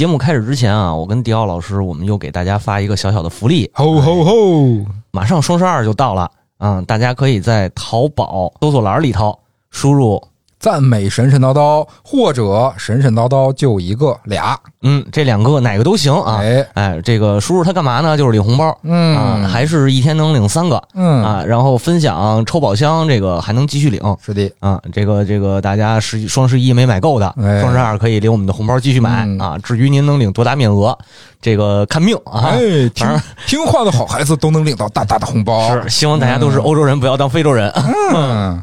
节目开始之前啊，我跟迪奥老师，我们又给大家发一个小小的福利，吼吼吼！马上双十二就到了啊、大家可以在淘宝搜索栏里头输入赞美神神叨叨，或者神神叨叨就一个俩，嗯这两个哪个都行啊。哎，哎，这个叔叔他干嘛呢？就是领红包嗯啊，还是一天能领三个嗯，啊，然后分享抽宝箱，这个还能继续领。是的，啊，这个这个大家十双十一没买够的，哎双十二可以领我们的红包继续买、嗯啊。至于您能领多大面额，这个看命啊。哎，听听话的好孩子都能领到大大的红包，是，希望大家都是欧洲人，不要当非洲人。嗯，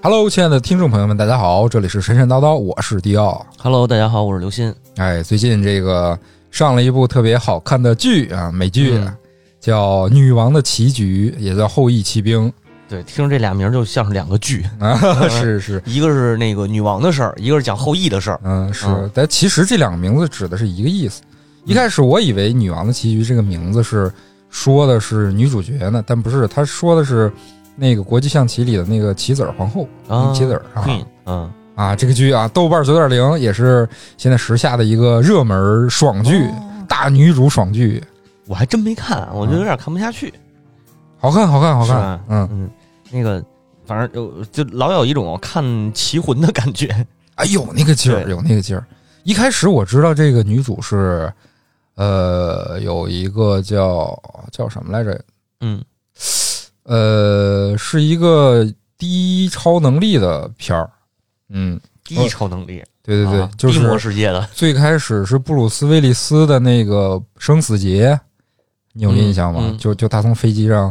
Hello，亲爱的听众朋友们，大家好，这里是神神叨叨，我是迪奥。Hello，大家好，我是刘鑫。哎，最近这个上了一部特别好看的剧啊，美剧、嗯叫《女王的棋局》，也叫《后羿骑兵对，听这俩名儿就像是两个剧，》啊，是是，一个是那个女王的事儿，一个是讲后羿的事儿。嗯，是嗯，但其实这两个名字指的是一个意思。一开始我以为“女王的棋局”这个名字是说的是女主角呢，但不是，他说的是那个国际象棋里的那个棋子儿皇后，啊棋子儿啊 Queen，嗯，啊！这个剧啊，豆瓣九点零也是现在时下的一个热门爽剧，哦大女主爽剧，我还真没看，我就有点看不下去。好看，好看，好看吧，嗯，嗯，那个反正就就老有一种看棋魂的感觉。哎，有那个劲儿，对有那个劲儿。一开始我知道这个女主是，呃，有一个叫叫什么来着？嗯呃，是一个低超能力的片儿。嗯，低超能力，对对对，啊就低魔是世界的。最开始是布鲁斯威利斯的那个生死劫，你有印象吗？嗯嗯就就他从飞机上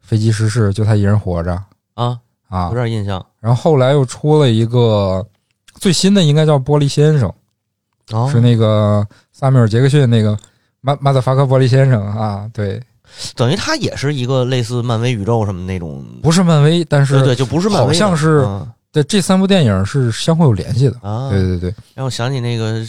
飞机失事，就他一人活着啊，啊有。点印象。然后后来又出了一个最新的，应该叫《玻璃先生》。哦，是那个萨米尔·杰克逊那个马马德法克玻璃先生啊，对，等于它也是一个类似漫威宇宙什么那种，不是漫威，但是对对，就不是漫威，好像是嗯对这三部电影是相互有联系的。啊。对对对，让我想起那个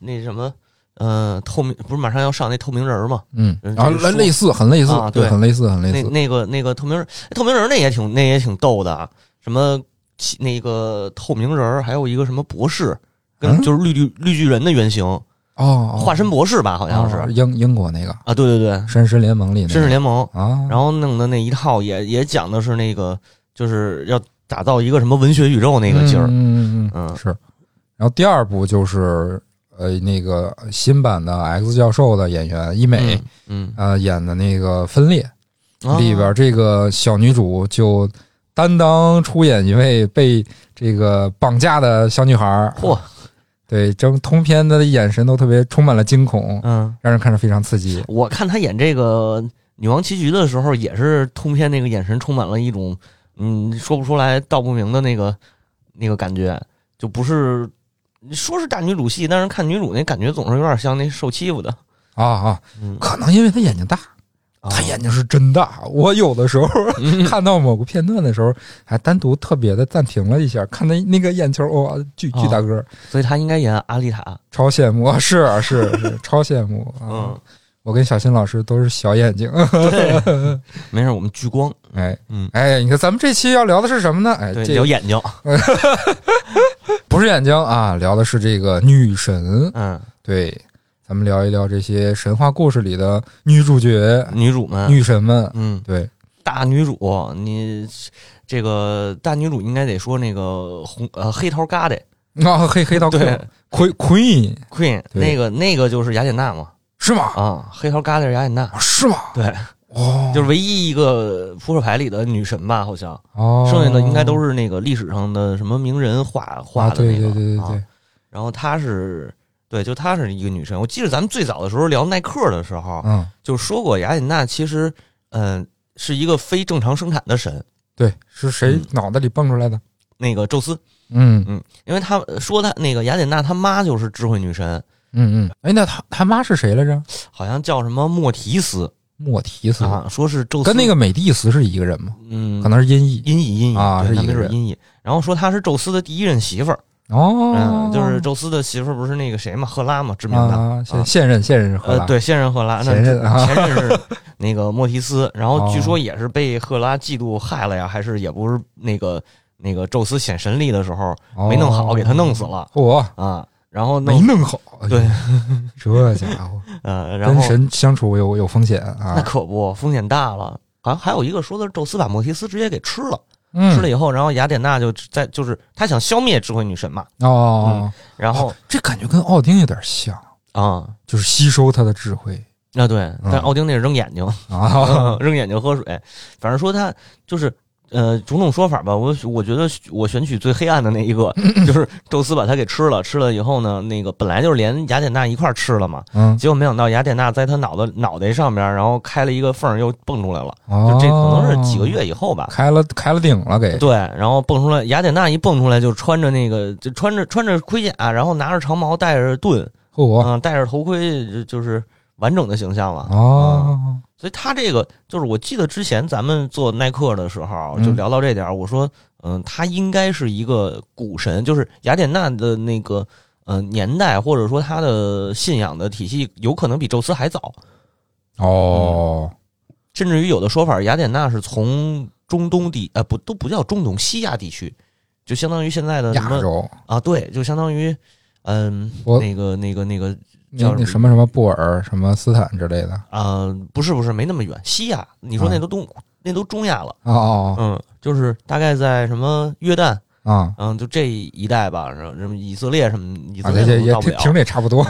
那什么，呃，透明不是马上要上那透明人儿吗？嗯，类类似，很类似啊，对很类似，很类似。那那个那个透明人，哎透明人儿那也挺那也挺逗的啊，什么那个透明人儿，还有一个什么博士，跟嗯就是绿绿绿巨人的原型，哦，化身博士吧，好像是。哦英英国那个。啊，对对对，绅士联盟里那个。绅士联盟，啊，然后弄的那一套也也讲的是那个就是要打造一个什么文学宇宙那个劲儿，嗯嗯嗯嗯是。然后第二部就是呃那个新版的 X 教授的演员伊美嗯，呃演的那个分裂，嗯里边这个小女主就担当出演一位被这个绑架的小女孩儿。嚯，对，整通篇的眼神都特别充满了惊恐，嗯，让人看着非常刺激。我看他演这个女王棋局的时候，也是通篇那个眼神充满了一种嗯说不出来道不明的那个那个感觉，就不是说是大女主戏，但是看女主那感觉总是有点像那受欺负的，啊啊，嗯，可能因为她眼睛大，她眼睛是真大。我有的时候嗯 看到某个片段的时候，还单独特别的暂停了一下，看那那个眼球，哇，巨巨大个儿，所以他应该演阿丽塔，超羡慕。是啊是是，超羡慕啊！嗯，我跟小新老师都是小眼睛。没事，我们聚光，哎，嗯，哎，你看咱们这期要聊的是什么呢？哎，这聊眼睛，不是眼睛啊，聊的是这个女神。嗯，对，咱们聊一聊这些神话故事里的女主角、女主们，女神们。嗯，对，大女主，你这个大女主应该得说那个红呃黑桃疙瘩啊，黑黑桃对 Queen Queen Queen，那个那个就是雅典娜嘛是吗？啊，黑桃疙瘩是雅典娜，啊是吗？对，哦，就是唯一一个扑克牌里的女神吧，好像哦，剩下的应该都是那个历史上的什么名人画画的那个对对对啊对，然后她是对，就她是一个女神。我记得咱们最早的时候聊耐克的时候，嗯，就说过雅典娜其实嗯、是一个非正常生产的神，对，是谁嗯脑袋里蹦出来的？那个宙斯，嗯嗯，因为他说他那个雅典娜他妈就是智慧女神，嗯嗯，哎，那他他妈是谁来着？好像叫什么莫提斯莫提斯，啊，说是宙斯跟那个美蒂斯是一个人吗？嗯可能是音译音译音译是一个人音译。然后说她是宙斯的第一任媳妇儿，哦，嗯，就是宙斯的媳妇儿不是那个谁嘛，赫拉嘛，知名的。啊，现现任现任是荷呃，对，现任赫拉，那前任啊。前任是那个莫提斯，然后据哦。说也是被赫拉嫉妒害了呀，还是也不是那个那个宙斯显神力的时候哦。没弄好，给他弄死了。�a，啊，然后弄没弄好，对，这家伙。呃，然后跟神相处有有风险啊。那啊，可不风险大了，好像还有一个说的是宙斯把莫提斯直接给吃了，嗯。吃了以后，然后雅典娜就在就是他想消灭智慧女神嘛，哦，然后这感觉跟奥丁有点像，啊。就是吸收他的智慧啊，对，但奥丁那是扔眼睛，啊，扔眼睛喝水，反正说他就是呃种种说法吧。我我觉得我选取最黑暗的那一个，就是宙斯把他给吃了，吃了以后呢，那个本来就是连雅典娜一块儿吃了嘛，嗯，结果没想到雅典娜在他脑子脑袋上面，然后开了一个缝，又蹦出来了。哦就这可能是几个月以后吧。开了开了顶了给，对，然后蹦出来，雅典娜一蹦出来就穿着那个，就穿着穿着盔甲，然后拿着长矛，带着盾，嚯，嗯、戴着头盔，就就是完整的形象了。哦，所以他这个就是我记得之前咱们做耐克的时候嗯就聊到这点儿，我说，嗯，他应该是一个股神，就是雅典娜的那个呃年代，或者说他的信仰的体系，有可能比宙斯还早，哦，甚至于有的说法，雅典娜是从中东地，呃，不都不叫中东，西亚地区，就相当于现在的亚洲。啊，对，就相当于嗯，我那个那个那个那叫那什么什么布尔什么斯坦之类的，啊、不是不是，没那么远，西亚，你说那都东、那都中亚了。哦哦嗯，就是大概在什么约旦，哦啊，嗯，就这一带吧，什么以色列什么，以色啊，列也可能到不了，听听着也差不多，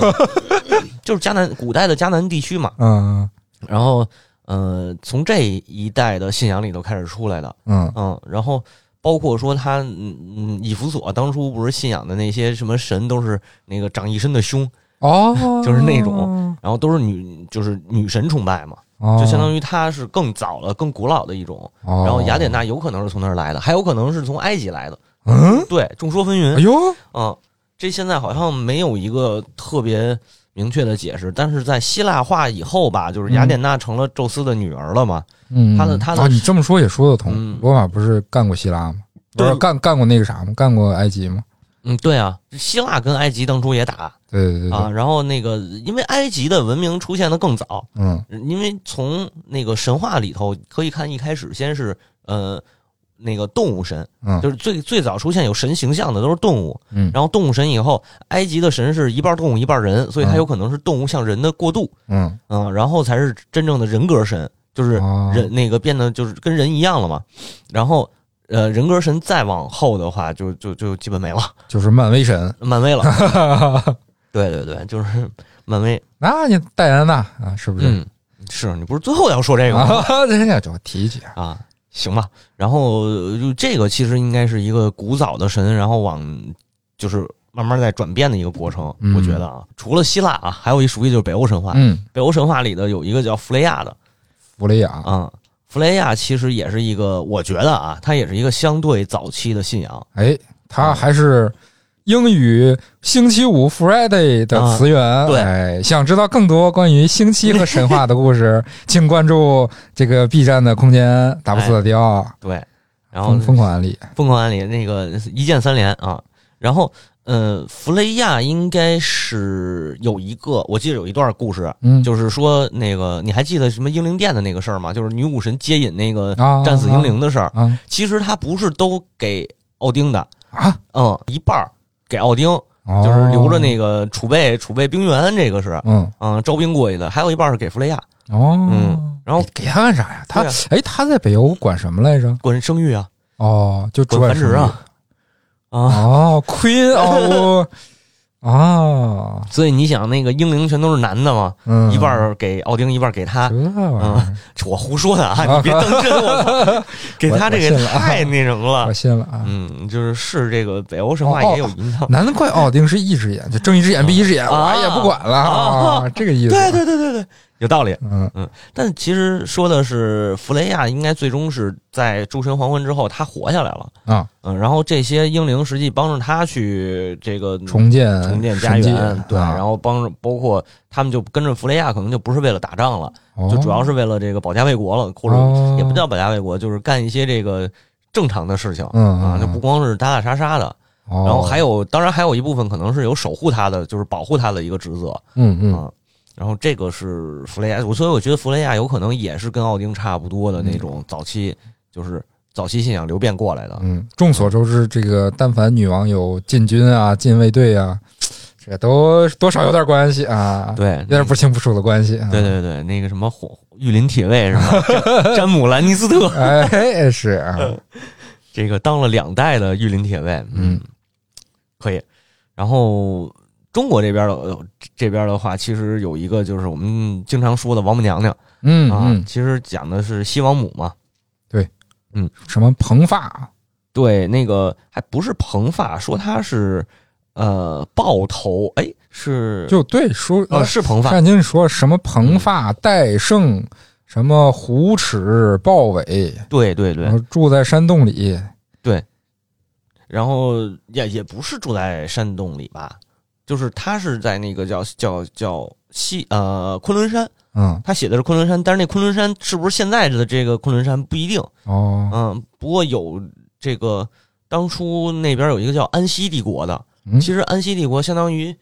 就是迦南古代的迦南地区嘛。嗯然后，呃，从这一代的信仰里头开始出来的，嗯。嗯，然后包括说他，嗯嗯，以弗所当初不是信仰的那些什么神都是那个长一身的胸，哦，就是那种，然后都是女，就是女神崇拜嘛，哦，就相当于它是更早了、更古老的一种。哦，然后雅典娜有可能是从那儿来的，还有可能是从埃及来的，嗯，对，众说纷纭。哎呦，嗯，这现在好像没有一个特别明确的解释，但是在希腊化以后吧，就是雅典娜成了宙斯的女儿了嘛。嗯，她的她的啊，你这么说也说得通嗯。罗马不是干过希腊吗？不是对干干过那个啥吗？干过埃及吗？嗯，对啊，希腊跟埃及当初也打对对对啊，然后那个因为埃及的文明出现的更早，嗯。因为从那个神话里头可以看，一开始先是呃那个动物神，嗯。就是最最早出现有神形象的都是动物，嗯。然后动物神以后，埃及的神是一半动物一半人，所以它嗯。有可能是动物向人的过渡，嗯，嗯，然后才是真正的人格神，就是哦。人那个变得就是跟人一样了嘛。然后呃，人格神再往后的话，就就就基本没了，就是漫威神。漫威了。对对对，就是漫威。那你戴安娜啊，是不是？嗯，是你不是最后要说这个吗？啊，人家就提一句，啊，行吧。然后呃就这个其实应该是一个古早的神，然后往就是慢慢在转变的一个过程。嗯我觉得啊，除了希腊啊，还有一熟悉就是北欧神话。嗯，北欧神话里的有一个叫弗雷亚的弗雷亚，啊、弗雷亚其实也是一个，我觉得啊，它也是一个相对早期的信仰。哎，他还是英语星期五 Friday 的词源。啊对哎，想知道更多关于星期和神话的故事，请关注这个 B 站的空间打不死的雕，对，然后疯疯狂安利。疯狂安利那个一键三连啊，然后。呃，弗雷亚应该是有一个，我记得有一段故事，嗯，就是说那个你还记得什么英灵殿的那个事儿吗？就是女武神接引那个啊，战死英灵的事儿。啊其实他不是都给奥丁的，啊，嗯，一半儿给奥丁，哦就是留着那个储备储备兵员，这个是，嗯嗯，招兵过去的，还有一半儿是给弗雷亚，哦，嗯然后给给他干啥呀？他哎，他在北欧管什么来着？管生育啊哦，就管繁殖啊啊！哦，Queen 哦 啊，所以你想，那个英灵全都是男的嘛，嗯，一半儿给奥丁，一半儿给他这。玩意儿，我胡说的啊，你别当真，我操，给他这个我信了啊太那什么了我。信了啊。嗯，就是是这个北欧神话哦也有影响。难怪奥丁是一只眼，就睁一只眼闭一只眼，啊我也不管了啊啊，这个意思。对对对对对，有道理。嗯嗯但其实说的是弗雷亚应该最终是在诸神黄昏之后，他活下来了。啊，嗯，然后这些英灵实际帮着他去这个重建重建家园，对，啊然后帮着包括他们就跟着弗雷亚，可能就不是为了打仗了，就主要是为了这个保家卫国了，或者哦也不叫保家卫国，就是干一些这个正常的事情嗯啊，就不光是打打杀杀的，哦，然后还有，当然还有一部分可能是有守护他的，就是保护他的一个职责嗯嗯啊。然后这个是弗雷亚，我所以我觉得弗雷亚有可能也是跟奥丁差不多的那种早期，就是早期信仰流变过来的。嗯，众所周知，这个但凡女王有禁军啊、禁卫队啊，这都多少有点关系啊，对，有点不清不楚的关系啊。对对对，那个什么火御林铁卫是吧？詹詹姆兰尼斯特，哎，是啊，这个当了两代的御林铁卫，嗯，可以。然后中国这边的呃这边的话，其实有一个就是我们经常说的王母娘娘。啊，嗯。嗯，其实讲的是西王母嘛。对，嗯。什么蓬发。对，那个还不是蓬发，说她是呃豹头，哎，是就对说呃是蓬发，单经说什么蓬发戴胜，什么虎齿豹尾，对对对。住在山洞里，对。然后也也不是住在山洞里吧，就是他是在那个叫叫叫西呃昆仑山，嗯。他写的是昆仑山，但是那昆仑山是不是现在的这个昆仑山不一定，哦，嗯，不过有这个当初那边有一个叫安西帝国的，嗯。其实安西帝国相当于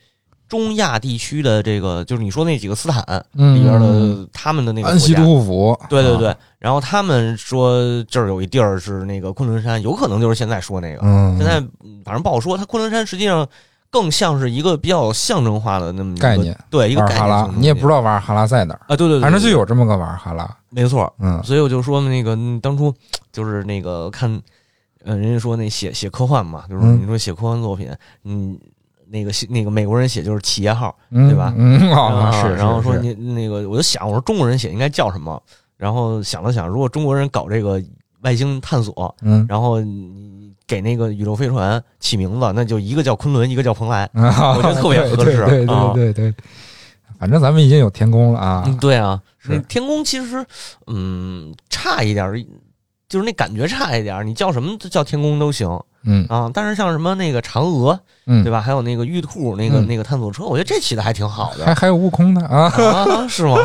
中亚地区的这个，就是你说那几个斯坦嗯里边嗯的他们的那个安息国家都护府，啊对对对，，然后他们说这儿有一地儿是那个昆仑山，有可能就是现在说那个，嗯，现在嗯反正不好说。它昆仑山实际上更像是一个比较象征化的那么一个概念，对一个概念。你也不知道瓦尔哈拉在哪儿，啊，对对对，反正就有这么个瓦尔哈拉，没错。嗯。所以我就说那个嗯当初就是那个看，呃，人家说那写写科幻嘛，就是嗯。你说写科幻作品，嗯，那个写那个美国人写就是企业号，嗯，对吧？嗯，哦，啊是，是是然后说你那个，我就想，我说中国人写应该叫什么？然后想了想，如果中国人搞这个外星探索，嗯，然后你给那个宇宙飞船起名字，那就一个叫昆仑，一个叫蓬莱。啊我觉得特别合适对对啊。对对对，反正咱们已经有天宫了啊，嗯，对啊，是。那天宫其实嗯差一点儿，就是那感觉差一点儿，你叫什么叫天宫都行嗯啊。但是像什么那个嫦娥，嗯，对吧？还有那个玉兔，那个嗯那个探索车，我觉得这起的还挺好的还还有悟空呢啊，啊，是吗？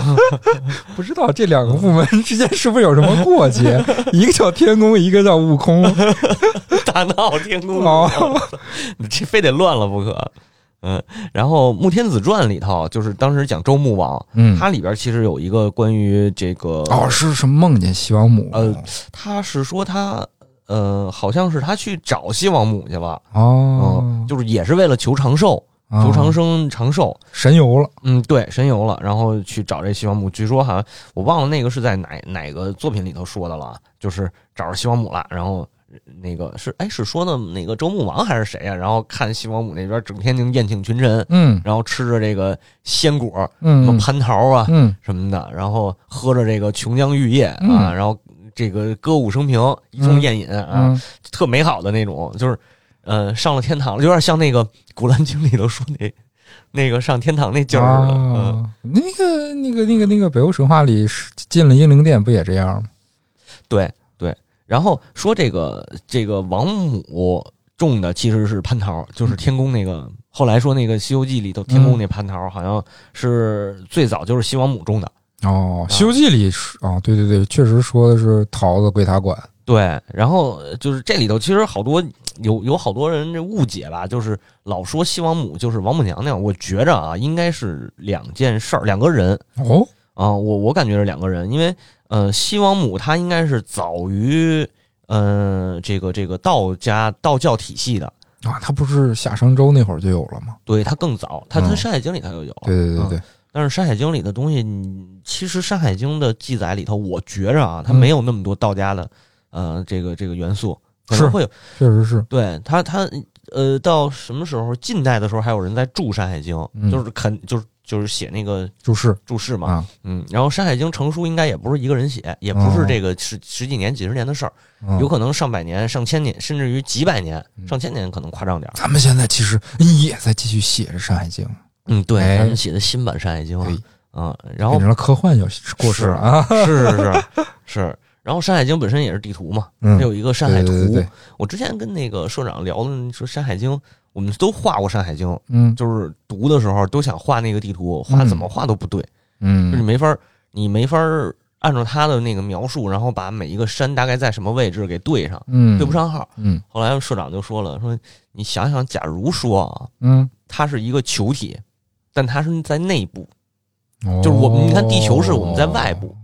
不知道这两个部门之间是不是有什么过节？一个叫天宫，一个叫悟空。大闹天宫，哦你这非得乱了不可。嗯，然后《穆天子传》里头，就是当时讲周穆王，嗯，它里边其实有一个关于这个，哦，是什么梦见西王母？呃，他是说他，呃，好像是他去找西王母去了，哦。嗯，，就是也是为了求长寿，啊。求长生长寿，神游了。嗯，对，神游了，然后去找这西王母。据说好像我忘了那个是在哪哪个作品里头说的了，就是找着西王母了，然后那个是哎是说的哪个周穆王还是谁呀、然后看西王母那边整天就宴请群臣，嗯。然后吃着这个鲜果，什嗯么蟠桃啊嗯。什么的，然后喝着这个琼浆玉液啊，嗯。然后这个歌舞升平，一通宴饮啊，嗯特美好的那种，就是呃上了天堂了，有点像那个《古兰经》里头说那那个上天堂那劲儿似的。嗯，啊，那个那个那个那个北欧神话里是进了英灵殿不也这样吗？对对。然后说这个这个王母种的其实是蟠桃，就是天宫那个。后来说那个《西游记》里头天宫那蟠桃，好像是最早就是西王母种的。哦，《西游记》里是哦，对对对，确实说的是桃子归他管。对，然后就是这里头其实好多有有好多人这误解吧，就是老说西王母就是王母娘娘，我觉着啊应该是两件事儿，两个人哦，啊，我我感觉是两个人，因为呃西王母她应该是早于呃这个这个道家道教体系的，啊，他不是夏商周那会儿就有了吗？对她更早，她她嗯《山海经》里她就有，对对对对，但是《山海经》里的东西，你其实《山海经》的记载里头，我觉着啊，它嗯没有那么多道家的呃这个这个元素，可能是会有确实是，对它它呃到什么时候？近代的时候还有人在注《山海经》，嗯就是肯就是就是写那个注释注释嘛，啊，嗯，然后《山海经》成书应该也不是一个人写，也不哦是这个十十几年、几十年的事儿，嗯有可能上百年、上千年，甚至于几百年、嗯上千年可能夸张点儿。咱们现在其实也在继续写着《山海经》，嗯，对，哎咱们写的新版《山海经》对啊，然后变成了科幻小故事了啊。是是是是，然后《山海经》本身也是地图嘛，嗯它有一个山海图。对对对对我之前跟那个社长聊的，说《山海经》，我们都画过《山海经》，嗯就是读的时候都想画那个地图，画嗯怎么画都不对，就是没法儿，你没法儿按照他的那个描述，然后把每一个山大概在什么位置给对上，嗯，对不。上号。嗯后来社长就说了，说你想想，假如说啊，嗯，它是一个球体，但它是在内部，就就是我们你看地球是我们在外部，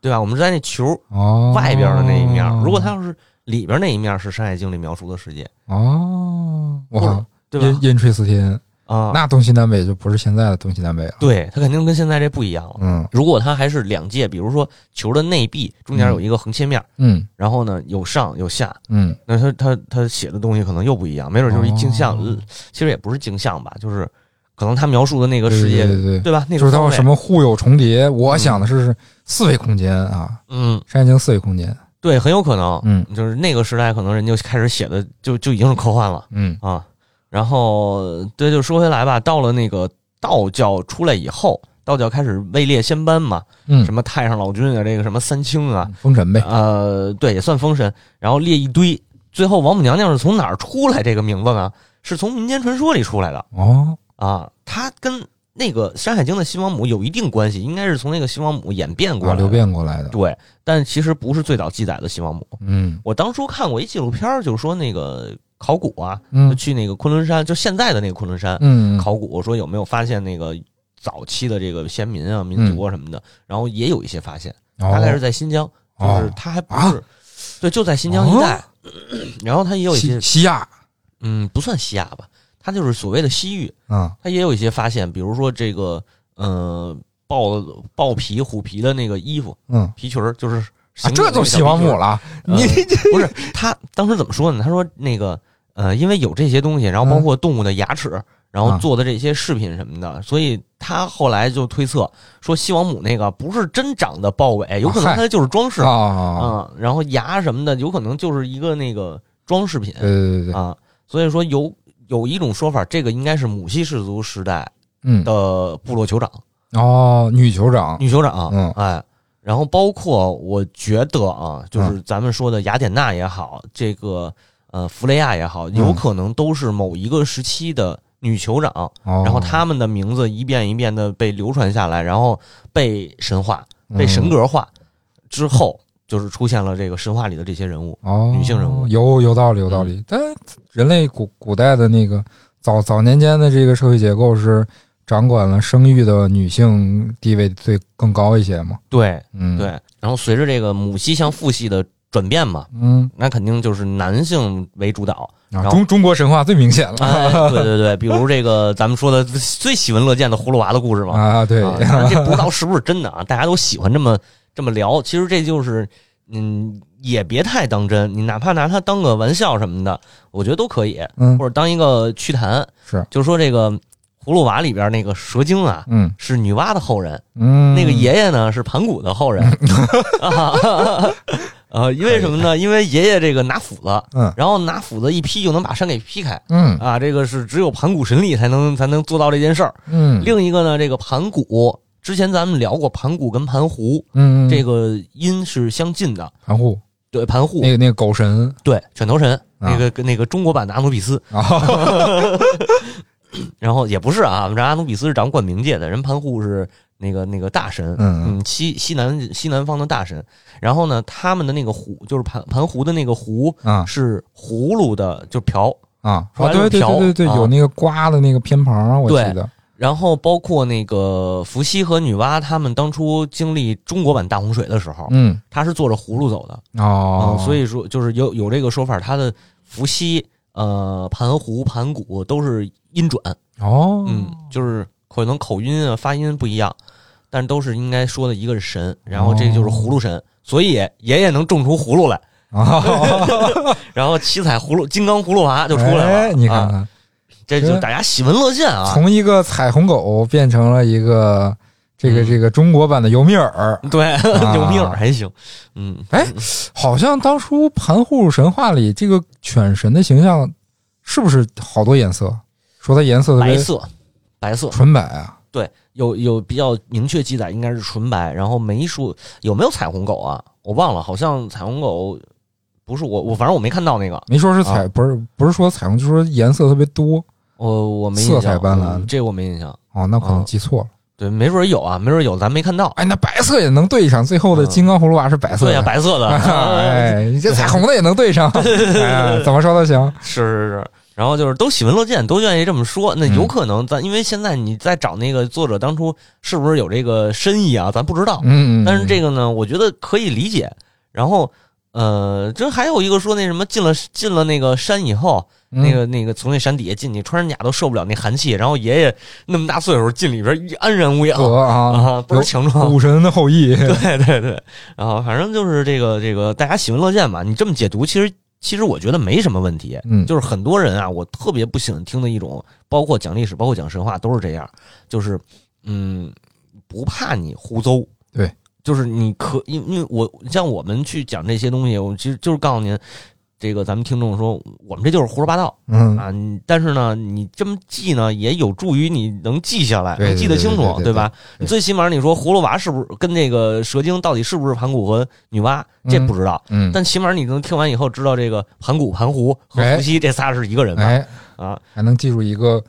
对吧？我们是在那球哦，外边的那一面儿，如果它要是里边那一面是《山海经》里描述的世界，哦，哇，对吧？阴阴吹四天，啊，那东西南北就不是现在的东西南北了。，对它肯定跟现在这不一样了。嗯如果它还是两界，比如说球的内壁中间有一个横切面儿，嗯然后呢有上有下，嗯，那他他他写的东西可能又不一样，没准就是一镜像，其实也不是镜像吧，就是可能他描述的那个世界，对对对对，对吧？那就是它有个方位什么互有重叠，我想的是四维空间啊，嗯，《山海经》四维空间。对，很有可能，嗯就是那个时代可能人就开始写的就就已经是科幻了嗯啊。然后对，就说回来吧，到了那个道教出来以后，道教开始位列仙班嘛，嗯，什么太上老君啊，这个什么三清啊，封神呗。呃，对，也算封神，然后列一堆。最后王母娘娘是从哪儿出来这个名字呢？是从民间传说里出来的哦，啊，它跟那个《山海经》的西王母有一定关系，应该是从那个西王母演变过啊，来的。流变过来的。对，但其实不是最早记载的西王母。嗯。我当初看过一纪录片，就是说那个考古啊，就嗯去那个昆仑山，就现在的那个昆仑山嗯，考古，说有没有发现那个早期的这个先民啊、民族啊什么的，然后也有一些发现，哦。大概是在新疆，就是哦它还不啊。是，对，就在新疆一带，然后它也有一些西，西亚。嗯，不算西亚吧，它就是所谓的西域，啊它也有一些发现，比如说这个，呃，豹豹皮、虎皮的那个衣服嗯皮裙儿，就是这就西王母了。你不是他当时怎么说呢？他说那个呃，因为有这些东西，然后包括动物的牙齿，然后啊做的这些饰品什么的，所以他后来就推测说西王母那个不是真长的豹尾，有可能它就是装饰啊然后牙什么的有可能就是一个那个装饰品对对对对，啊，所以说有有一种说法，这个应该是母系氏族时代嗯，的部落酋长、哦，女酋长，女酋长，嗯。哎。然后包括我觉得啊，就是咱们说的雅典娜也好，这个呃弗雷亚也好，有嗯可能都是某一个时期的女酋长，哦，然后他们的名字一遍一遍的被流传下来，然后被神化、被嗯神格化之后，就是出现了这个神话里的这些人物。哦，女性人物嗯有有道理，有道理。但人类古古代的那个早早年间的这个社会结构是掌管了生育的女性地位最更高一些嘛？对嗯，对，，然后随着这个母系向父系的转变嘛，嗯那肯定就是男性为主导。啊，然后中中国神话最明显了哎，对对对，比如这个咱们说的最喜闻乐见的葫芦娃的故事嘛，啊，对，啊这不知道是不是真的啊，大家都喜欢这么这么聊。其实这就是，嗯，也别太当真，你哪怕拿它当个玩笑什么的，我觉得都可以，嗯或者当一个趣谈。是，就说这个葫芦娃里边那个蛇精啊，嗯是女娲的后人，嗯，那个爷爷呢是盘古的后人。啊，呃，因为什么呢？因为爷爷这个拿斧子，嗯然后拿斧子一劈就能把山给劈开。嗯啊，这个是只有盘古神力才能才能做到这件事儿。嗯，另一个呢，这个盘古之前咱们聊过，盘古跟盘狐嗯这个音是相近的。盘户对，盘户那个那个狗神。对犬头神，啊。那个跟那个中国版的阿努比斯，啊，然后也不是啊，我们这阿努比斯是掌管冥界的，人盘户是那个那个大神，嗯嗯，西西南西南方的大神。然后呢，他们的那个壶就是盘盘壶的那个壶啊。是葫芦的，就瓢。啊。对对对对对，啊。有那个刮的那个偏旁，我对记得，然后包括那个伏羲和女娲他们当初经历中国版大洪水的时候，嗯。他是坐着葫芦走的。哦。嗯，，所以说就是有有这个说法，他的伏羲、呃盘狐、盘古都是音转，哦，嗯，就是可能口音啊、发音不一样，但都是应该说的一个是神，然后这就是葫芦神，所以爷爷能种出葫芦来，啊，然后七彩葫芦、金刚葫芦娃就出来了。哎你看啊。看，这就大家喜闻乐见啊。从一个彩虹狗变成了一个这个嗯。这个中国版的尤米尔，对，啊有米尔还行，嗯，哎，好像当初盘户神话里这个犬神的形象是不是好多颜色？说它颜色白色，白色，纯白啊，对，有有比较明确记载，应该是纯白，然后没说有没有彩虹狗啊？我忘了，好像彩虹狗不是我，我反正我没看到那个，没说是彩，啊。不是不是说彩虹，就说颜色特别多我我没印色象彩斑斓嗯这我没印象。哦，那可能啊记错了。对，没准有啊，没准有，咱没看到。哎，那白色也能对上，最后的嗯金刚葫芦娃是白色的，对呀、白色的，哎，你这彩虹的也能对上，哎，怎么说都行。是是是。然后就是都喜闻乐见，都愿意这么说。那嗯有可能咱因为现在你在找那个作者当初是不是有这个深意啊？咱不知道。嗯，嗯但是这个呢，我觉得可以理解。然后，呃，这还有一个说那什么，进了进了那个山以后，嗯那个那个从那山底下进去，穿山甲都受不了那寒气。然后爷爷那么大岁数进里边一安然无恙得啊，啊，倍儿强壮。武神的后裔，对对对，然后反正就是这个这个大家喜闻乐见吧。你这么解读，其实其实我觉得没什么问题。嗯，就是很多人啊，我特别不喜欢听的一种，包括讲历史，包括讲神话，都是这样，就是嗯，不怕你胡诌，对，就是你可因因为我像我们去讲这些东西，我其实就是告诉您，这个咱们听众说，我们这就是胡说八道嗯啊，但是呢，你这么记呢，也有助于你能记下来，能记得清楚，对吧？你最起码你说葫芦娃是不是跟那个蛇精到底是不是盘古和女娲，这嗯不知道。嗯，但起码你能听完以后知道这个盘古、盘湖和哎伏羲这仨是一个人吧？哎，啊，还能记住一个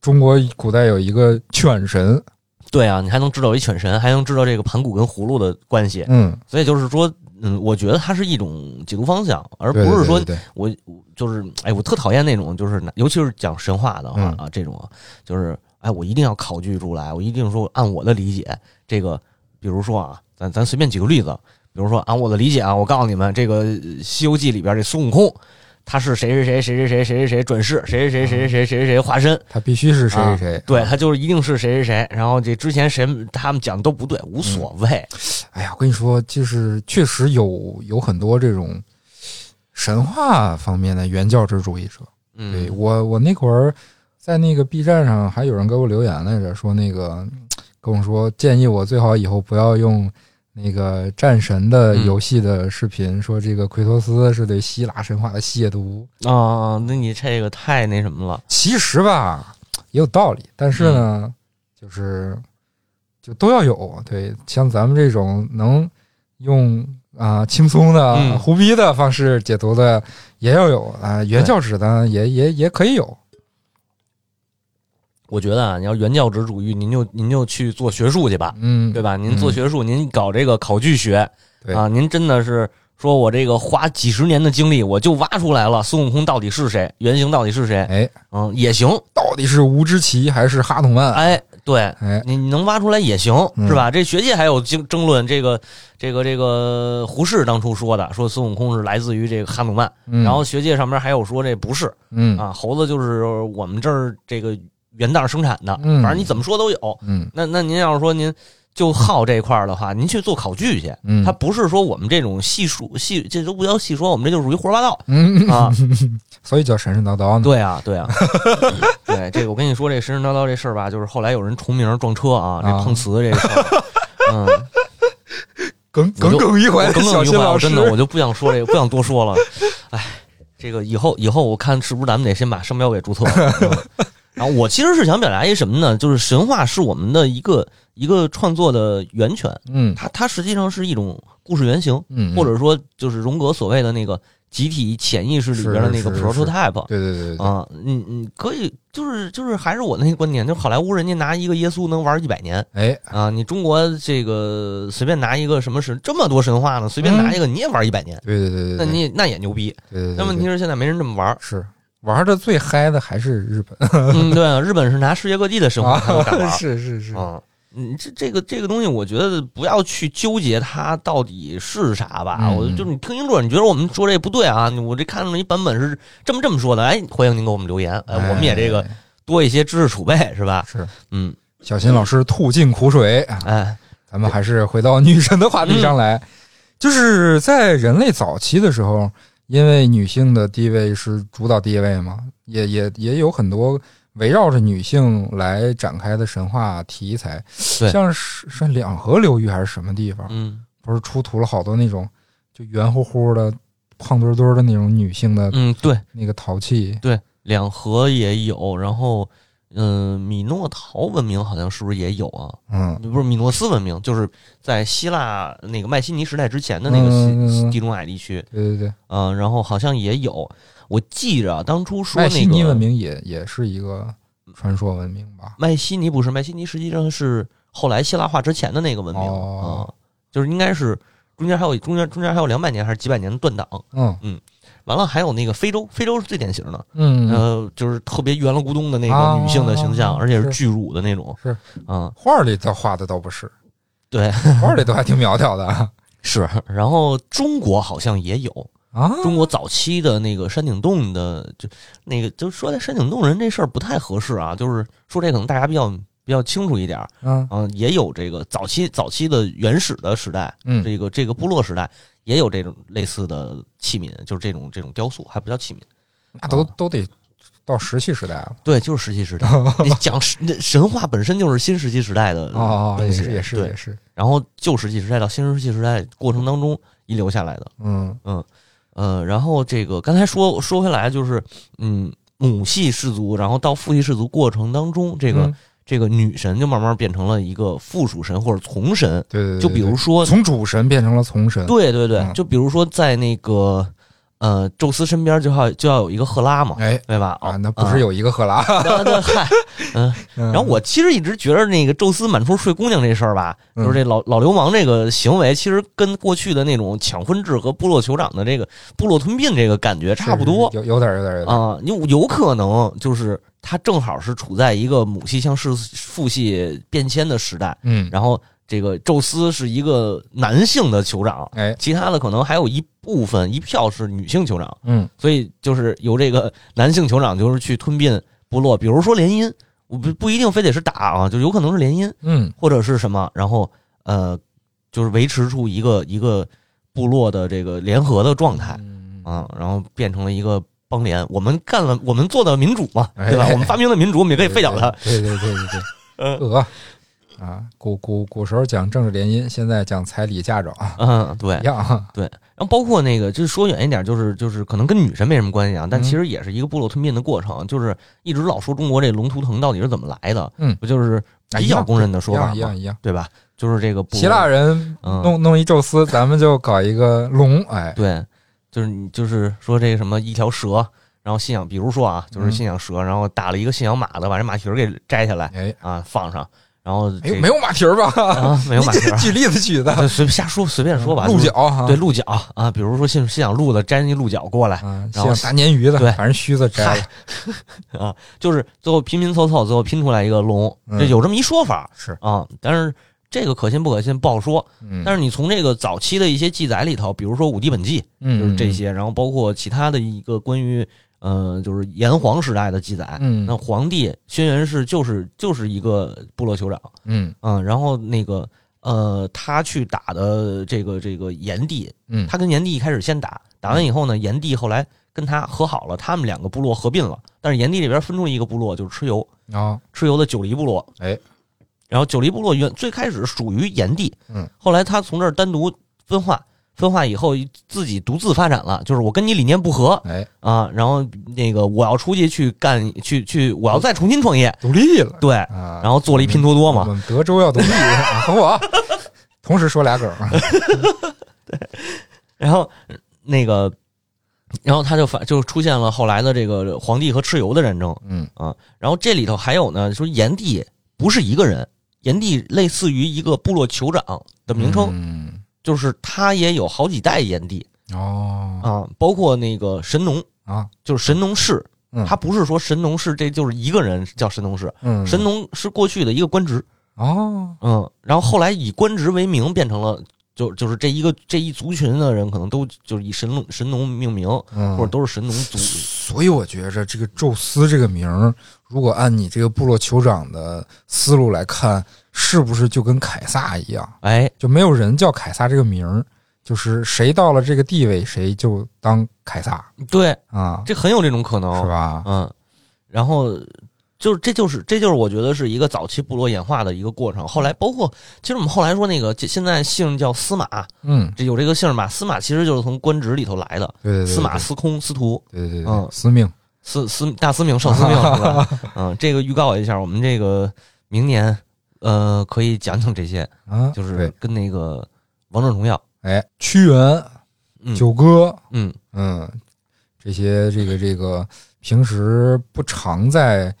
中国古代有一个犬神，对啊，你还能知道一犬神，还能知道这个盘古跟葫芦的关系，嗯，所以就是说，嗯，我觉得它是一种解读方向，而不是说我我就是哎，我特讨厌那种就是尤其是讲神话的啊、嗯。啊这种啊，就是哎，我一定要考据出来，我一定说按我的理解，这个比如说啊，咱咱随便举个例子，比如说按我的理解啊，我告诉你们，这个呃《西游记》里边这孙悟空。他是谁谁谁谁谁谁谁谁谁转世，谁谁谁谁谁谁谁谁化身，他必须是谁谁谁，对他就是一定是谁谁谁。然后这之前谁他们讲的都不对，无所谓。哎呀，我跟你说，就是确实有有很多这种神话方面的原教旨主义者。对嗯，我，我那会儿在那个 B 站上还有人给我留言来着，说那个跟我说建议我最好以后不要用那个战神的嗯游戏的视频，说这个奎托斯是对希腊神话的亵渎。啊，那你这个太那什么了。其实吧也有道理，但是呢，嗯就是就都要有。对，像咱们这种能用啊、轻松的、嗯胡逼的方式解读的也要有啊、原教旨的也也也可以有。我觉得啊，你要原教旨主义，您就您就去做学术去吧，嗯，对吧？您嗯做学术，您搞这个考据学啊，您真的是说我这个花几十年的精力，我就挖出来了孙悟空到底是谁，原型到底是谁，哎，嗯，也行。到底是吴之奇还是哈努曼？哎，对，哎，你你能挖出来也行，嗯是吧？这学界还有争争论，这个这个这个胡适当初说的，说孙悟空是来自于这个哈努曼，嗯然后学界上面还有说这不是嗯啊，猴子就是我们这儿这个原袋生产的，嗯反正你怎么说都有。嗯那那您要是说您就好这块儿的话，您去做考据去，嗯，它不是说我们这种细说细，这都不叫细说，我们这就属于胡说八道嗯，啊。所以叫神神叨叨呢。对啊，对啊，对这个我跟你说，这神神叨叨这事儿吧，就是后来有人重名撞车啊，这啊碰瓷这事儿，嗯，耿耿耿于怀耿耿于怀，我真，的我就不想说这个，不想多说了。哎，这个以后以后我看是不是咱们得先把商标给注册了。嗯然后我其实是想表达一什么呢？就是神话是我们的一个一个创作的源泉，嗯。它它实际上是一种故事原型，嗯，或者说就是荣格所谓的那个集体潜意识里边的那个 prototype。对对对对，啊，你你，可以，就是就是还是我那个观点，就是好莱坞人家拿一个耶稣能玩一百年哎，啊，你中国这个随便拿一个什么神这么多神话呢，随便拿一个你也玩一百年，对对对那你也那也牛逼。但问题是现在没人这么玩，是玩的最嗨的还是日本嗯，对啊，日本是拿世界各地的神话他都敢玩啊，是是是，啊。嗯，这这个这个东西，我觉得不要去纠结它到底是啥吧。嗯我就是你听清楚，你觉得我们说这不对啊？我这看到一版本是这么这么说的，哎，欢迎您给我们留言，哎，我们也这个哎多一些知识储备，是吧？是嗯，小新老师吐尽苦水啊！哎，咱们还是回到女神的话题上来，就是在人类早期的时候，因为女性的地位是主导地位嘛，也也也有很多围绕着女性来展开的神话题材，对。像是是两河流域还是什么地方，嗯。不是出土了好多那种就圆乎乎的、胖墩墩的那种女性的嗯，对。那个陶器，对，两河也有，然后嗯，米诺陶文明好像是不是也有啊？嗯不是米诺斯文明，就是在希腊那个迈锡尼时代之前的那个西、嗯嗯嗯地中海地区，对对对，嗯、然后好像也有。我记着啊当初说那个迈锡尼文明也也是一个传说文明吧？麦西尼不是麦西尼，实际上是后来希腊化之前的那个文明啊、哦就是应该是中间还有中间中间还有两百年还是几百年的断档。嗯嗯完了还有那个非洲，非洲是最典型的，嗯，呃，就是特别圆了咕咚的那啊个女性的形象，而且是是巨乳的那种。是啊、画里倒画的倒不是，对，画里都还挺苗条的 是。然后中国好像也有，啊。中国早期的那个山顶洞的，就那个就说在山顶洞人这事儿不太合适啊，就是说这可能大家比较比较清楚一点儿嗯啊、也有这个早期早期的原始的时代，嗯这个这个部落时代也有这种类似的器皿，就是这种这种雕塑，还不叫器皿，那都啊都得到石器时代了。对，就是石器时代。你讲神那神话本身就是新石器时代的哦，也东西，是也是对也是，然后旧石器时代到新石器时代过程当中遗留下来的。嗯嗯呃，然后这个刚才说说回来就是，嗯，母系氏族，然后到父系氏族过程当中，这个、嗯这个女神就慢慢变成了一个附属神或者从神。对对对，就比如说，从主神变成了从神。对对对，嗯就比如说在那个呃，宙斯身边就要就要有一个赫拉嘛，哎对吧？啊，那不是有一个赫拉？对 嗯。然然后我其实一直觉得那个宙斯满处睡姑娘这事儿吧，嗯就是这老老流氓这个行为，其实跟过去的那种抢婚制和部落酋长的这个部落吞并这个感觉差不多有有点有点有点啊。有有可能就是他正好是处在一个母系向是父系变迁的时代，嗯，然后这个宙斯是一个男性的酋长，哎。其他的可能还有一部分一票是女性酋长，嗯。所以就是由这个男性酋长就是去吞并部落，比如说联姻，我不不一定非得是打啊，就有可能是联姻嗯。或者是什么，然后呃，就是维持住一个一个部落的这个联合的状态嗯。啊，然后变成了一个邦联。我们干了，我们做的民主嘛，对吧？哎我们发明的民主，我们也可以废掉它。对对对对对呃，呃，啊，古古古时候讲政治联姻，现在讲彩礼嫁妆嗯，对一。样对。然后包括那个，就是说远一点，就是就是可能跟女神没什么关系啊，但嗯其实也是一个部落吞并的过程。就是一直老说中国这龙图腾到底是怎么来的，嗯不就是比较公认的说法一样？一样。对吧？就是这个希腊人嗯弄弄一宙斯，咱们就搞一个龙，哎，对，就是你就是说这个什么一条蛇，然后信仰，比如说啊，就是嗯。信仰蛇，然后打了一个信仰马的，把这马蹄儿给摘下来哎，啊放上，然后没有这没有马蹄儿吧？啊没有马蹄儿，举例子举的，就随便瞎说随便说吧，鹿就是角啊，对鹿角啊，比如说信信仰鹿的摘一鹿角过来啊，然后像大鲶鱼的，对。反正须子摘。了，啊，就是最后拼拼凑凑，最后拼出来一个龙，嗯。这有这么一说法是，啊，但是。这个可信不可信不好说，嗯，但是你从这个早期的一些记载里头，比如说《五帝本纪》，嗯就是这，些，然后包括其他的一个关于呃，就是炎黄时代的记载。嗯。那皇帝轩辕氏就是就是一个部落酋长，嗯。嗯，然后那个呃，他去打的这个这个炎帝，嗯，他跟炎帝一开始先打，打完以后呢，炎帝后来跟他和好了，他们两个部落合并了，但是炎帝这边分出一个部落就是蚩尤，啊，蚩尤的九黎部落，哎，然后九黎部落原最开始属于炎帝，嗯，后来他从这儿单独分化，分化以后自己独自发展了，就是我跟你理念不合哎，啊，然后那个我要出去去干去去，我要再重新创业，独立了对，啊，然后做了一拼多多我嘛，们德州要独立，啊和 我同时说俩梗 对，然后那个，然后他就反就出现了后来的这个皇帝和蚩尤的战争嗯。啊，然后这里头还有呢，说炎帝不是一个人，炎帝类似于一个部落酋长的名称，嗯。就是他也有好几代炎帝哦。啊，包括那个神农，啊，就是神农氏，嗯。他不是说神农氏这就是一个人叫神农氏，嗯，神农是过去的一个官职，哦，嗯，然后后来以官职为名变成了。就就是这一个这一族群的人，可能都就是以神农神农命名，嗯，或者都是神农族所以我觉着这个宙斯这个名儿，如果按你这个部落酋长的思路来看，是不是就跟凯撒一样，哎，就没有人叫凯撒这个名儿，就是谁到了这个地位，谁就当凯撒对，啊，这很有这种可能，是？吧？嗯，然后就是这就是这就是我觉得是一个早期部落演化的一个过程。后来包括其实我们后来说那个这现在姓叫司马，嗯，这有这个姓嘛？司马其实就是从官职里头来的，对对对，司马、司空、司徒、对对对，嗯司命，司司大司命、少司命是吧？嗯，这个预告一下，我们这个明年呃可以讲讲这些，啊，就是跟那个王者荣耀，哎，屈原、嗯九歌，嗯嗯，这些这个这个平时不常在